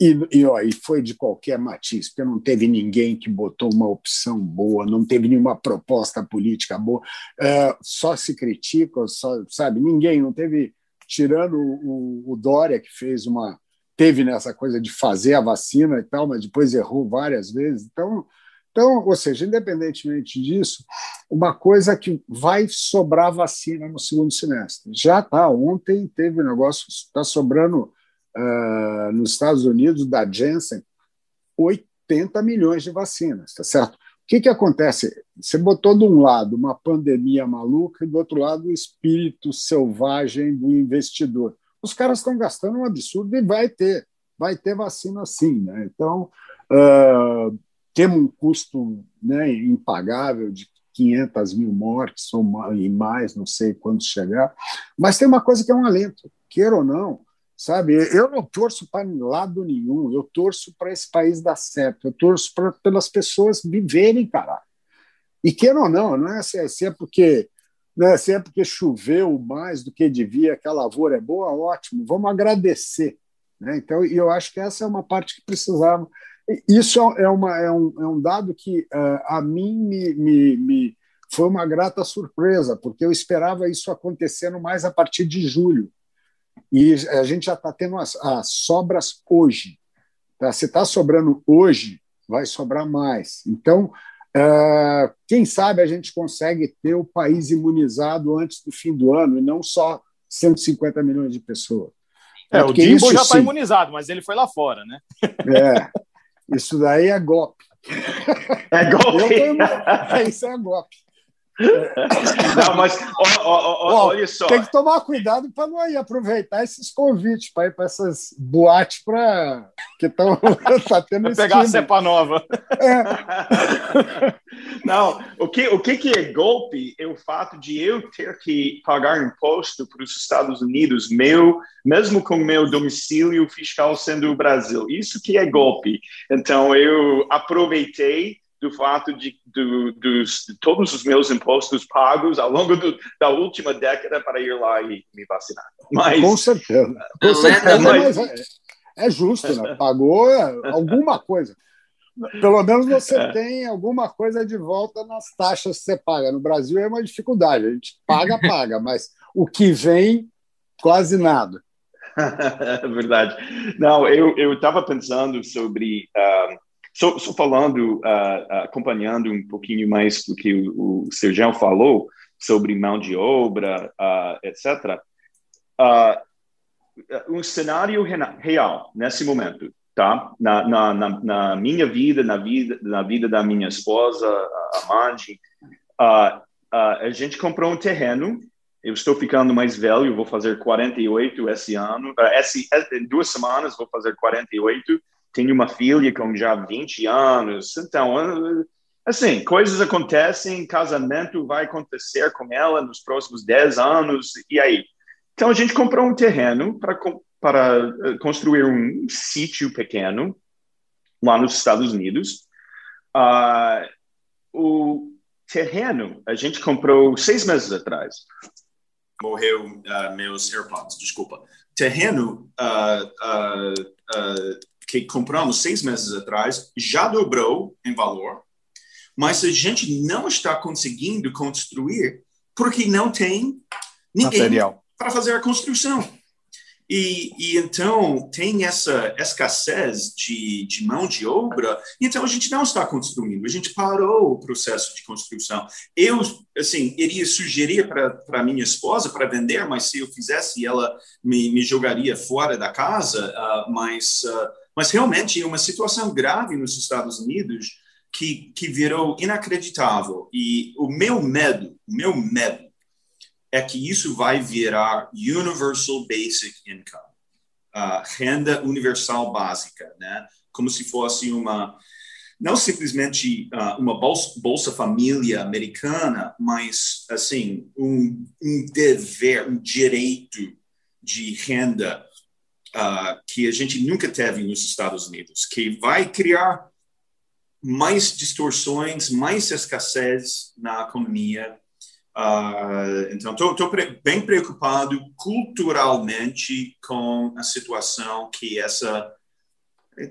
e, e, ó, e foi de qualquer matiz, porque não teve ninguém que botou uma opção boa, não teve nenhuma proposta política boa, é, só se critica, só, sabe? Ninguém, não teve, tirando o, o Dória, que fez uma, teve nessa coisa de fazer a vacina e tal, mas depois errou várias vezes. Então, então, ou seja, independentemente disso, uma coisa que vai sobrar vacina no segundo semestre. Já está. Ontem teve um negócio, está sobrando uh, nos Estados Unidos, da Janssen, 80 milhões de vacinas, tá certo? O que, que acontece? Você botou de um lado uma pandemia maluca e do outro lado o espírito selvagem do investidor os caras estão gastando um absurdo e vai ter, vai ter vacina sim. Né? Então, uh, temos um custo né, impagável de 500 mil mortes ou e mais, não sei quando chegar, mas tem uma coisa que é um alento, queira ou não, sabe? Eu não torço para lado nenhum, eu torço para esse país dar certo, eu torço para pelas pessoas viverem, cara. E queira ou não, não é se é porque né? Se é porque choveu mais do que devia, que a lavoura é boa, ótimo, vamos agradecer. Né? Então, eu acho que essa é uma parte que precisava. Isso é, uma, é, um, é um dado que uh, a mim me, me, me foi uma grata surpresa, porque eu esperava isso acontecendo mais a partir de julho. E a gente já está tendo as, as, sobras hoje. Tá? Se está sobrando hoje, vai sobrar mais. Então, Uh, quem sabe a gente consegue ter o país imunizado antes do fim do ano e não só 150 milhões de pessoas. É, é o Dimbo já está imunizado, mas ele foi lá fora, né? É, isso daí é golpe. É golpe? É, isso é golpe. Não, mas ó, ó, ó, olha só. Tem que tomar cuidado para não ir aproveitar esses convites para ir para essas boates para que estão tá tendo esse pegar a cepa nova. É. Não, o que o que, que é golpe é o fato de eu ter que pagar imposto para os Estados Unidos, meu mesmo com meu domicílio fiscal sendo o Brasil. Isso que é golpe. Então eu aproveitei do fato de, do, dos, de todos os meus impostos pagos ao longo do, da última década para ir lá e me vacinar. Mas, com certeza. Com certeza mas, é, é, justo, né? Pagou alguma coisa. Pelo menos você é. tem alguma coisa de volta nas taxas que você paga. No Brasil é uma dificuldade. A gente paga, paga, mas o que vem, quase nada. Verdade. Não, eu estava pensando sobre. Uh, só, só falando, uh, uh, acompanhando um pouquinho mais do que o, o Sergião falou sobre mão de obra, uh, etc. um cenário real nesse momento, tá? Na, na, na, na, minha vida, na vida, na vida da minha esposa, a Mandy, a gente comprou um terreno. Eu estou ficando mais velho, vou fazer 48 esse ano. Esse, em duas semanas vou fazer 48 tenho uma filha com já 20 anos, então, assim, coisas acontecem, casamento vai acontecer com ela nos próximos 10 anos, e aí? Então, a gente comprou um terreno para, para eh, construir um sítio pequeno lá nos Estados Unidos. Uh, o terreno a gente comprou seis meses atrás. Morreu uh, meus AirPods, desculpa. Terreno uh, que compramos seis meses atrás já dobrou em valor, mas a gente não está conseguindo construir porque não tem ninguém para fazer a construção. E, e, então tem essa escassez de, de, mão de obra, então a gente não está construindo, a gente parou o processo de construção. Eu, assim, iria sugerir para minha esposa para vender, mas se eu fizesse, ela me, me jogaria fora da casa. Uh, mas, uh, mas realmente é uma situação grave nos Estados Unidos que, que virou inacreditável. E o meu medo, o meu medo é que isso vai virar Universal Basic Income, uh, renda universal básica, né? Como se fosse uma não simplesmente uh, uma bolsa, bolsa, família americana, mas assim um, um dever, um direito de renda uh, que a gente nunca teve nos Estados Unidos, que vai criar mais distorções, mais escassez na economia Uh, então, estou bem preocupado culturalmente com a situação que essa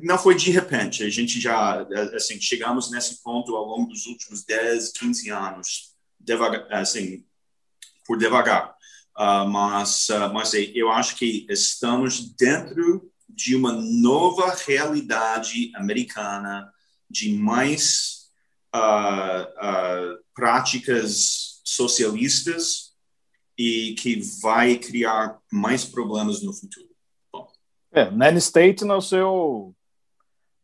não foi de repente. A gente já assim chegamos nesse ponto ao longo dos últimos 10, 15 anos, devagar, assim, por devagar. Uh, mas, uh, mas eu acho que estamos dentro de uma nova realidade americana de mais práticas socialistas e que vai criar mais problemas no futuro. Bom. É, nanny state no seu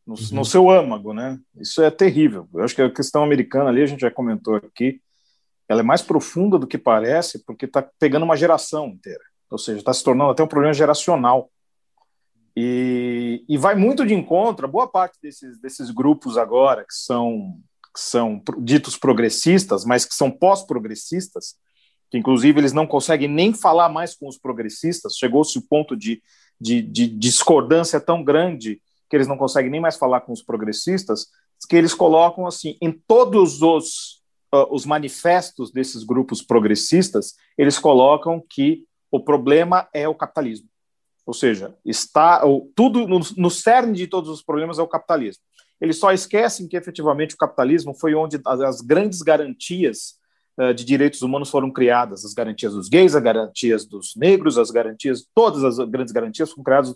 no, uhum. no, seu âmago, né? Isso é terrível. Eu acho que a questão americana ali a gente já comentou aqui, ela é mais profunda do que parece, porque está pegando uma geração inteira. Ou seja, está se tornando até um problema geracional. E, e vai muito de encontro a boa parte desses, desses grupos agora que são que são ditos progressistas, mas que são pós-progressistas, que inclusive eles não conseguem nem falar mais com os progressistas, chegou-se o ponto de, de, de, discordância tão grande que eles não conseguem nem mais falar com os progressistas, que eles colocam assim, em todos os, uh, os manifestos desses grupos progressistas, eles colocam que o problema é o capitalismo. Ou seja, está tudo no, no cerne de todos os problemas é o capitalismo. Eles só esquecem que efetivamente o capitalismo foi onde as grandes garantias uh, de direitos humanos foram criadas, as garantias dos gays, as garantias dos negros, as garantias, todas as grandes garantias foram criadas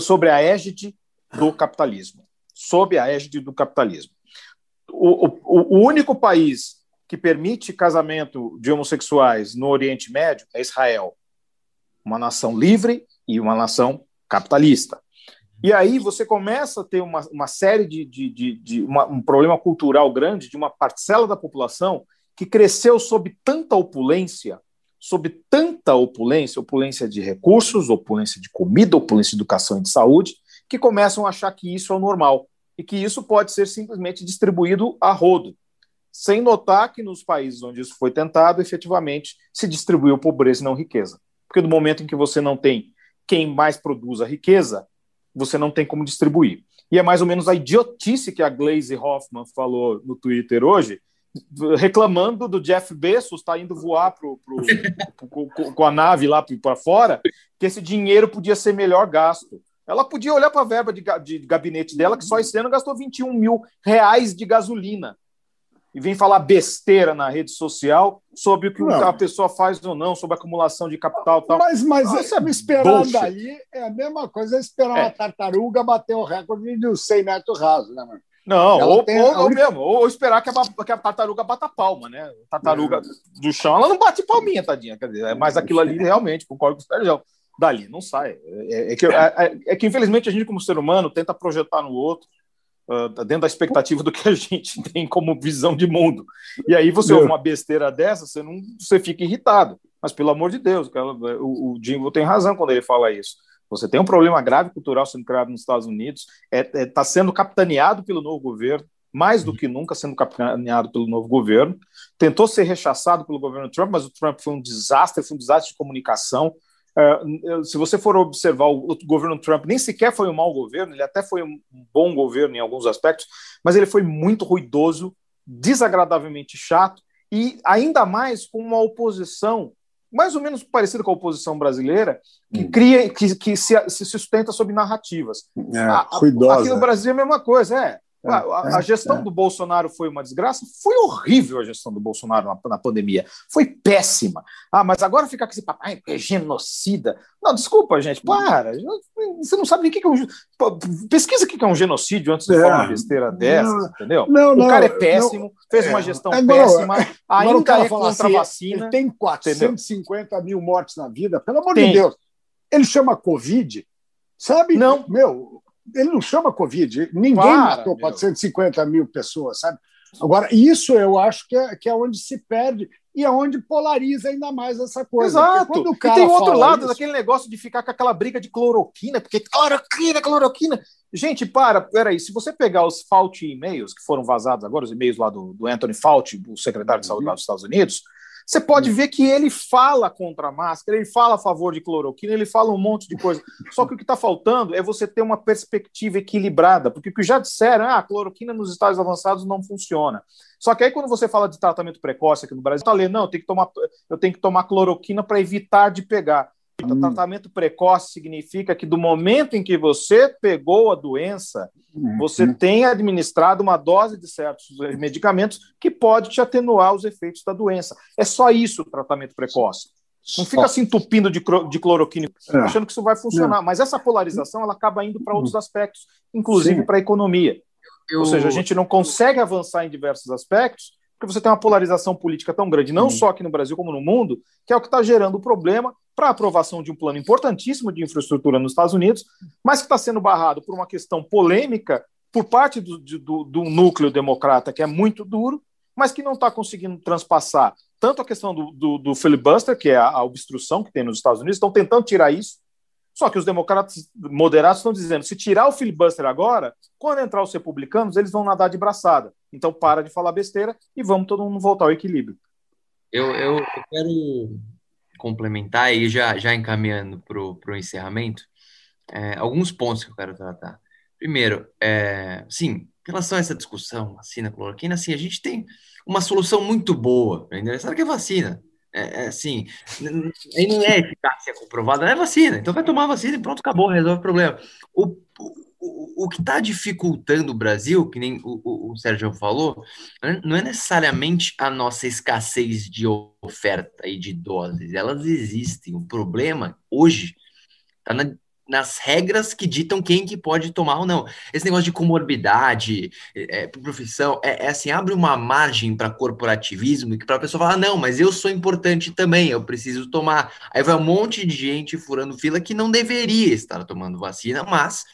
sobre a égide do capitalismo, sob a égide do capitalismo. O, o, único país que permite casamento de homossexuais no Oriente Médio é Israel, uma nação livre e uma nação capitalista. E aí você começa a ter uma, uma série de, de, de, de uma, um problema cultural grande de uma parcela da população que cresceu sob tanta opulência, sob tanta opulência, opulência de recursos, opulência de comida, opulência de educação e de saúde, que começam a achar que isso é o normal e que isso pode ser simplesmente distribuído a rodo, sem notar que nos países onde isso foi tentado, efetivamente se distribuiu pobreza e não riqueza. Porque no momento em que você não tem quem mais produz a riqueza, você não tem como distribuir. E é mais ou menos a idiotice que a Glaze Hoffman falou no Twitter hoje, reclamando do Jeff Bezos estar tá indo voar pro, pro, pro, com a nave lá para fora, que esse dinheiro podia ser melhor gasto. Ela podia olhar para a verba de, de, gabinete dela, que só esse ano gastou 21 mil reais de gasolina e vem falar besteira na rede social sobre o que não. a pessoa faz ou não, sobre acumulação de capital tal. Mas, mas ah, é esperar daí é a mesma coisa esperar é. uma tartaruga bater o recorde dos 100 metros rasos, né, mano? Não, ou, tem, ou, ou, mesmo, ou esperar que a, que a tartaruga bata palma, né? A tartaruga é. do chão, ela não bate palminha, tadinha. Quer dizer, é mas aquilo ali realmente, concordo com o Sérgio, dali não sai. É, é que, é, é, que, infelizmente, a gente, como ser humano, tenta projetar no outro uh, dentro da expectativa do que a gente tem como visão de mundo. E aí você ouve uma besteira dessa, você não você fica irritado. Mas pelo amor de Deus, o, o Jimbo tem razão quando ele fala isso. Você tem um problema grave cultural sendo criado nos Estados Unidos, está é, é, tá sendo capitaneado pelo novo governo, mais do que nunca sendo capitaneado pelo novo governo. Tentou ser rechaçado pelo governo Trump, mas o Trump foi um desastre, foi um desastre de comunicação. Uh, se você for observar, o, governo Trump nem sequer foi um mau governo, ele até foi um bom governo em alguns aspectos, mas ele foi muito ruidoso, desagradavelmente chato e ainda mais com uma oposição mais ou menos parecido com a oposição brasileira, que hum. cria, que, que se, se sustenta sobre narrativas. É, a, Aqui no Brasil é a mesma coisa, é. A, a, a, gestão é. do Bolsonaro foi uma desgraça? Foi horrível a gestão do Bolsonaro na, na, pandemia. Foi péssima. Ah, mas agora ficar com esse papai é genocida. Não, desculpa, gente, para. Você não sabe nem o que é um. Pesquisa o que é um genocídio antes de é. falar uma besteira dessa, não, entendeu? Não, não, o cara é péssimo, não, fez uma é. gestão agora, péssima, ainda é contra assim, a vacina. Ele tem 450 entendeu? mil mortes na vida, pelo amor tem. de Deus. Ele chama Covid, sabe? Não. Meu, ele não chama Covid. Ninguém Para, matou meu. 450 mil pessoas, sabe? Agora, isso eu acho que é, que é onde se perde e é onde polariza ainda mais essa coisa. Exato. e tem outro lado isso... daquele negócio de ficar com aquela briga de cloroquina, porque cloroquina, cloroquina. Gente, para, peraí, se você pegar os Fauci e-mails que foram vazados agora, os e-mails lá do, do Anthony Fauci, o secretário de saúde lá dos Estados Unidos, você pode ver que ele fala contra a máscara, ele fala a favor de cloroquina, ele fala um monte de coisa. Só que o que está faltando é você ter uma perspectiva equilibrada, porque o que já disseram, ah, a cloroquina nos estágios avançados não funciona. Só que aí quando você fala de tratamento precoce aqui no Brasil, tá lendo, não, eu tenho que tomar, eu tenho que tomar cloroquina para evitar de pegar. Hum. Tratamento precoce significa que do momento em que você pegou a doença, hum. você hum. tem administrado uma dose de certos medicamentos que pode te atenuar os efeitos da doença. É só isso o tratamento precoce. Não fica se entupindo de, de cloroquina, é. achando que isso vai funcionar. É. Mas essa polarização ela acaba indo para outros aspectos, inclusive para a economia. Eu... Ou seja, a gente não consegue avançar em diversos aspectos porque você tem uma polarização política tão grande, não só aqui no Brasil como no mundo, que é o que está gerando o problema para aprovação de um plano importantíssimo de infraestrutura nos Estados Unidos, mas que está sendo barrado por uma questão polêmica por parte do, do, do núcleo democrata, que é muito duro, mas que não está conseguindo transpassar tanto a questão do, do, do filibuster, que é a, a, obstrução que tem nos Estados Unidos, estão tentando tirar isso, só que os democratas moderados estão dizendo: se tirar o filibuster agora, quando entrar os republicanos, eles vão nadar de braçada. Então para de falar besteira e vamos todo mundo voltar ao equilíbrio. Eu, eu, eu quero complementar e já, já encaminhando para o encerramento, é, alguns pontos que eu quero tratar. Primeiro, é, sim, em relação a essa discussão, vacina, cloroquina, assim, a gente tem uma solução muito boa, né? sabe que é vacina. É, é assim, não é eficácia comprovada, é vacina. Então vai tomar vacina e pronto, acabou, resolve o problema. O, o que está dificultando o Brasil, que nem o, o, o Sérgio falou, não é necessariamente a nossa escassez de oferta e de doses, elas existem. O problema hoje está na, nas regras que ditam quem que pode tomar ou não. Esse negócio de comorbidade, é, é profissão, é, é, assim, abre uma margem para corporativismo e para a pessoa falar, não, mas eu sou importante também, eu preciso tomar. Aí vai um monte de gente furando fila que não deveria estar tomando vacina, mas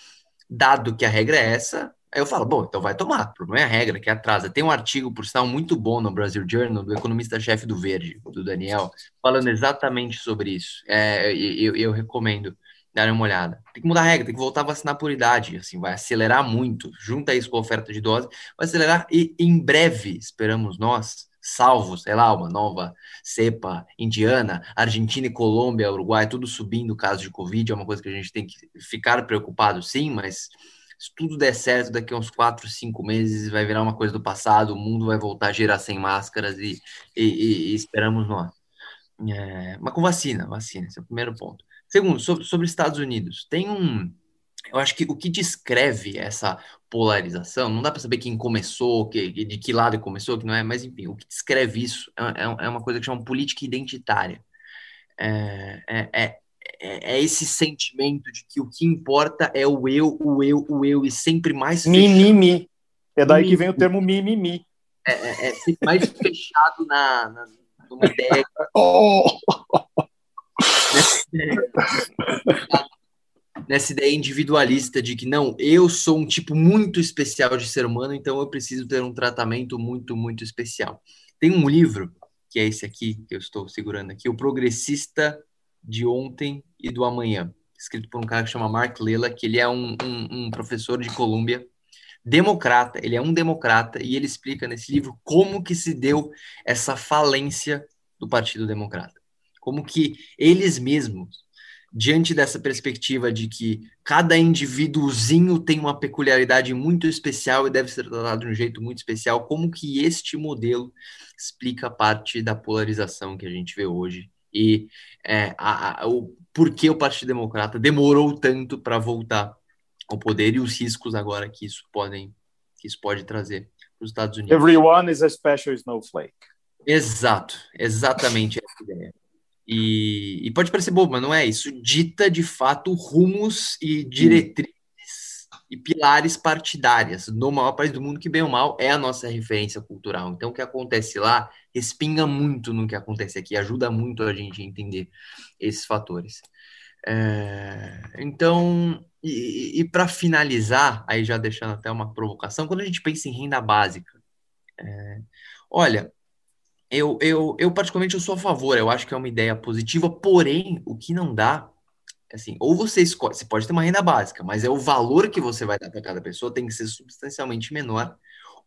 dado que a regra é essa, aí eu falo, bom, então vai tomar. O problema é a regra, que atrasa. Tem um artigo, por sinal, muito bom no Brasil Journal, do economista-chefe do Verde, do Daniel, falando exatamente sobre isso. É, eu, eu recomendo dar uma olhada. Tem que mudar a regra, tem que voltar a vacinar por idade, assim, vai acelerar muito. Junta isso com a oferta de dose, vai acelerar e em breve, esperamos nós, salvo, sei lá, uma nova cepa indiana, Argentina e Colômbia, Uruguai, tudo subindo caso de Covid, é uma coisa que a gente tem que ficar preocupado sim, mas se tudo der certo, daqui a uns quatro, cinco meses vai virar uma coisa do passado, o mundo vai voltar a girar sem máscaras e, e, e esperamos nós. É, mas com vacina, vacina, esse é o primeiro ponto. Segundo, sobre, sobre Estados Unidos, tem um, eu acho que o que descreve essa polarização, não dá para saber quem começou, que, de que lado começou, que não é, mas enfim, o que descreve isso é, é, é uma coisa que chama política identitária. É, é, é, é, esse sentimento de que o que importa é o eu, o eu, o eu, e sempre mais Mimimi. É daí que vem o termo mimimi. É, é, é sempre mais fechado na, na, numa ideia. oh! Nessa ideia individualista de que não, eu sou um tipo muito especial de ser humano, então eu preciso ter um tratamento muito, muito especial. Tem um livro, que é esse aqui, que eu estou segurando aqui, O Progressista de Ontem e do Amanhã, escrito por um cara que chama Mark Lela, que ele é um, um, um professor de Colômbia, democrata, ele é um democrata, e ele explica nesse livro como que se deu essa falência do Partido Democrata. Como que eles mesmos diante dessa perspectiva de que cada indivíduozinho tem uma peculiaridade muito especial e deve ser tratado de um jeito muito especial, como que este modelo explica parte da polarização que a gente vê hoje e é, a, a, o porquê o Partido Democrata demorou tanto para voltar ao poder e os riscos agora que isso podem que isso pode trazer para os Estados Unidos. Everyone is a special snowflake. Exato, exatamente essa ideia. E, e, pode parecer bobo, mas não é. Isso dita de fato rumos e diretrizes e pilares partidárias no maior país do mundo, que bem ou mal é a nossa referência cultural. Então, o que acontece lá respinga muito no que acontece aqui, ajuda muito a gente a entender esses fatores. É, então, e, e para finalizar, aí já deixando até uma provocação, quando a gente pensa em renda básica, é, olha, eu, eu, eu particularmente eu sou a favor, eu acho que é uma ideia positiva, porém, o que não dá, assim, ou você escolhe, você pode ter uma renda básica, mas é o valor que você vai dar para cada pessoa tem que ser substancialmente menor,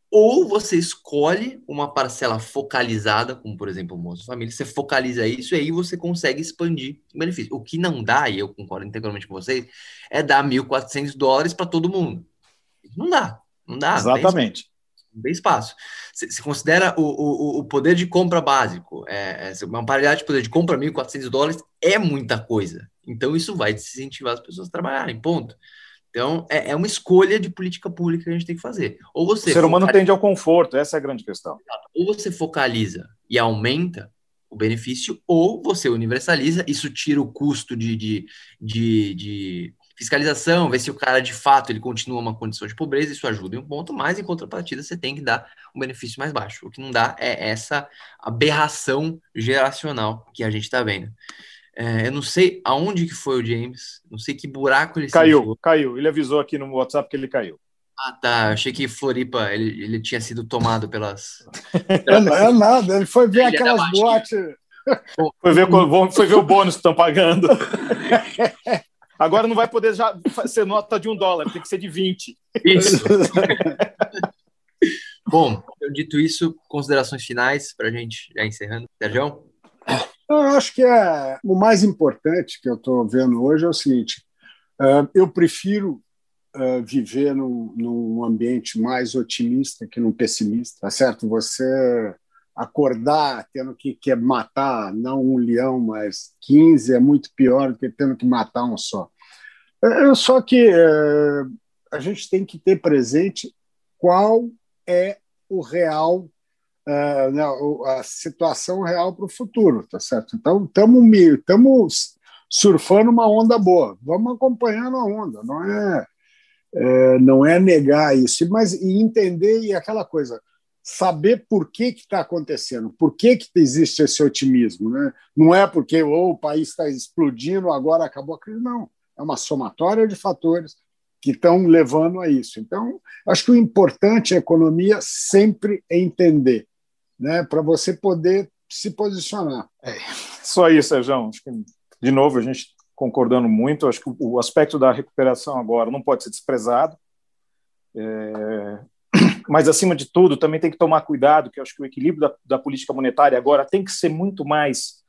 ou você escolhe uma parcela focalizada, como por exemplo o Bolsa Família, você focaliza isso e aí você consegue expandir o benefício. O que não dá, e eu concordo integralmente com vocês, é dar 1.400 dólares para todo mundo. Não dá, não dá. Exatamente bem espaço. Se, considera o, o, o, poder de compra básico, é, é, uma paridade de poder de compra 1.400 dólares é muita coisa. Então, isso vai incentivar as pessoas a trabalharem, ponto. Então, é, é, uma escolha de política pública que a gente tem que fazer. Ou você o ser humano focaliza... tende ao conforto, essa é a grande questão. Ou você focaliza e aumenta o benefício, ou você universaliza, isso tira o custo de, de, de, de fiscalização, ver se o cara de fato ele continua uma condição de pobreza, isso ajuda em um ponto, mas em contrapartida você tem que dar um benefício mais baixo. O que não dá é essa aberração geracional que a gente está vendo. É, eu não sei aonde que foi o James, não sei que buraco ele caiu. Caiu, ele avisou aqui no WhatsApp que ele caiu. Ah, tá. Achei que Floripa ele, ele tinha sido tomado pelas. Não é nada, ele foi ver aquelas boates. Foi ver, foi ver o bônus que estão pagando. Agora não vai poder já ser nota de um dólar, tem que ser de 20. Isso. Bom, dito isso, considerações finais para a gente já encerrando. Sérgio? Eu acho que é, o mais importante que eu estou vendo hoje é o seguinte: uh, eu prefiro uh, viver num, num, ambiente mais otimista que num pessimista, tá certo? Você acordar tendo que, que matar não um leão, mas 15 é muito pior do que tendo que matar um só. É, só que é, a gente tem que ter presente qual é o real, é, né, a situação real para o futuro, tá certo? Então, estamos surfando uma onda boa, vamos acompanhando a onda, não é, é não é negar isso, mas e entender e aquela coisa, saber por que está acontecendo, por que, que existe esse otimismo. Né? Não é porque oh, o país está explodindo, agora acabou a crise, não. É uma somatória de fatores que estão levando a isso. Então, acho que o importante a economia sempre é entender, né? para você poder se posicionar. É, só isso, Sérgio. Acho que, de novo, a gente concordando muito, acho que o aspecto da recuperação agora não pode ser desprezado. É, mas acima de tudo também tem que tomar cuidado, que eu acho que o equilíbrio da, da política monetária agora tem que ser muito mais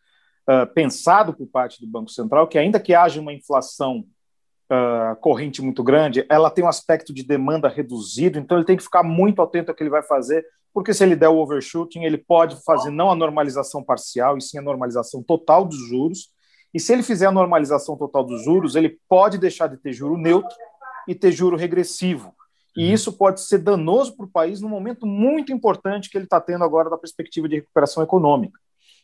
uh, pensado por parte do Banco Central, que ainda que haja uma inflação uh, corrente muito grande, ela tem um aspecto de demanda reduzido, então ele tem que ficar muito atento ao que ele vai fazer, porque se ele der o overshooting, ele pode fazer não a normalização parcial, e sim a normalização total dos juros, e se ele fizer a normalização total dos juros, ele pode deixar de ter juro neutro e ter juro regressivo. E uhum. isso pode ser danoso para o país no momento muito importante que ele está tendo agora da perspectiva de recuperação econômica.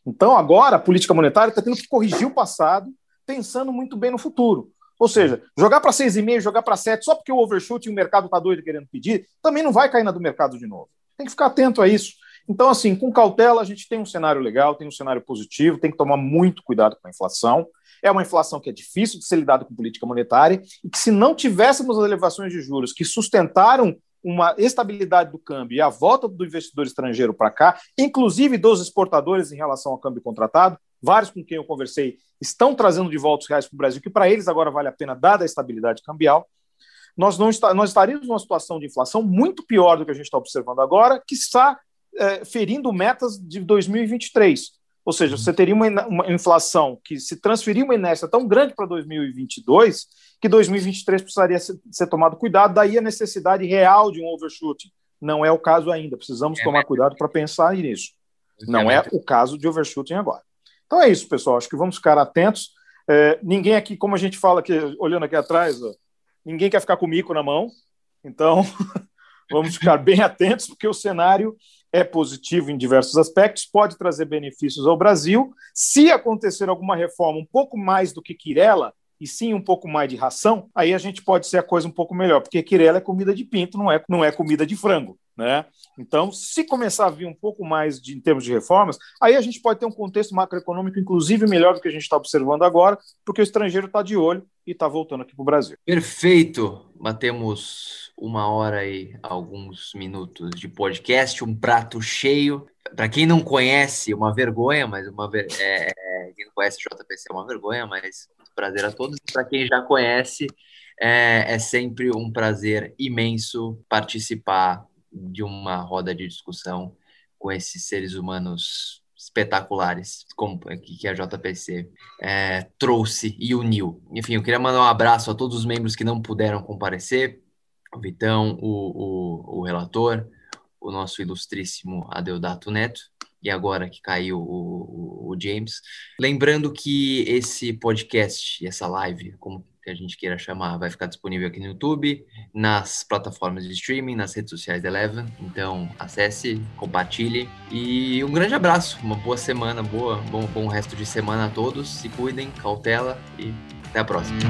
Então, agora, a política monetária está tendo que corrigir o passado, pensando muito bem no futuro. Ou seja, jogar para 6,5, jogar para 7, só porque o overshoot e o mercado está doido querendo pedir, também não vai cair na do mercado de novo. Tem que ficar atento a isso. Então, assim, com cautela, a gente tem um cenário legal, tem um cenário positivo, tem que tomar muito cuidado com a inflação. É uma inflação que é difícil de ser lidada com política monetária e que, se não tivéssemos as elevações de juros que sustentaram uma estabilidade do câmbio e a volta do investidor estrangeiro para cá, inclusive dos exportadores em relação ao câmbio contratado, vários com quem eu conversei estão trazendo de volta os reais para o Brasil, que para eles agora vale a pena, dada a estabilidade cambial. Nós, não está, nós estaríamos numa situação de inflação muito pior do que a gente está observando agora, que está é, ferindo metas de 2023. Ou seja, você teria uma, uma inflação que se transferir uma inércia tão grande para 2022 que 2023 precisaria ser, ser, tomado cuidado, daí a necessidade real de um overshooting. Não é o caso ainda, precisamos é tomar cuidado para pensar nisso. Não é o caso de overshooting agora. Então é isso, pessoal. Acho que vamos ficar atentos. É, ninguém aqui, como a gente fala aqui, olhando aqui atrás, ó, ninguém quer ficar com o mico na mão. Então, vamos ficar bem atentos, porque o cenário é positivo em diversos aspectos, pode trazer benefícios ao Brasil. Se acontecer alguma reforma um pouco mais do que Quirela, e sim um pouco mais de ração, aí a gente pode ser a coisa um pouco melhor, porque Quirela é comida de pinto, não é, não é comida de frango. Né? Então, se começar a vir um pouco mais de, em termos de reformas, aí a gente pode ter um contexto macroeconômico, inclusive, melhor do que a gente está observando agora, porque o estrangeiro está de olho e está voltando aqui para o Brasil. Perfeito! Batemos uma hora e alguns minutos de podcast, um prato cheio. Para quem não conhece, uma vergonha, mas uma ver... é, é quem não conhece JPC é uma vergonha, mas prazer a todos. Para quem já conhece, é, é sempre um prazer imenso participar de uma roda de discussão com esses seres humanos espetaculares, como que a JPC é, trouxe e uniu. Enfim, eu queria mandar um abraço a todos os membros que não puderam comparecer, o Vitão, o, o, o relator, o nosso ilustríssimo Adeodato Neto, e agora que caiu o, o, o, James. Lembrando que esse podcast, essa live, como que a gente queira chamar, vai ficar disponível aqui no YouTube, nas plataformas de streaming, nas redes sociais da Eleven. Então, acesse, compartilhe e um grande abraço, uma boa semana, boa, bom, bom resto de semana a todos. Se cuidem, cautela e até a próxima.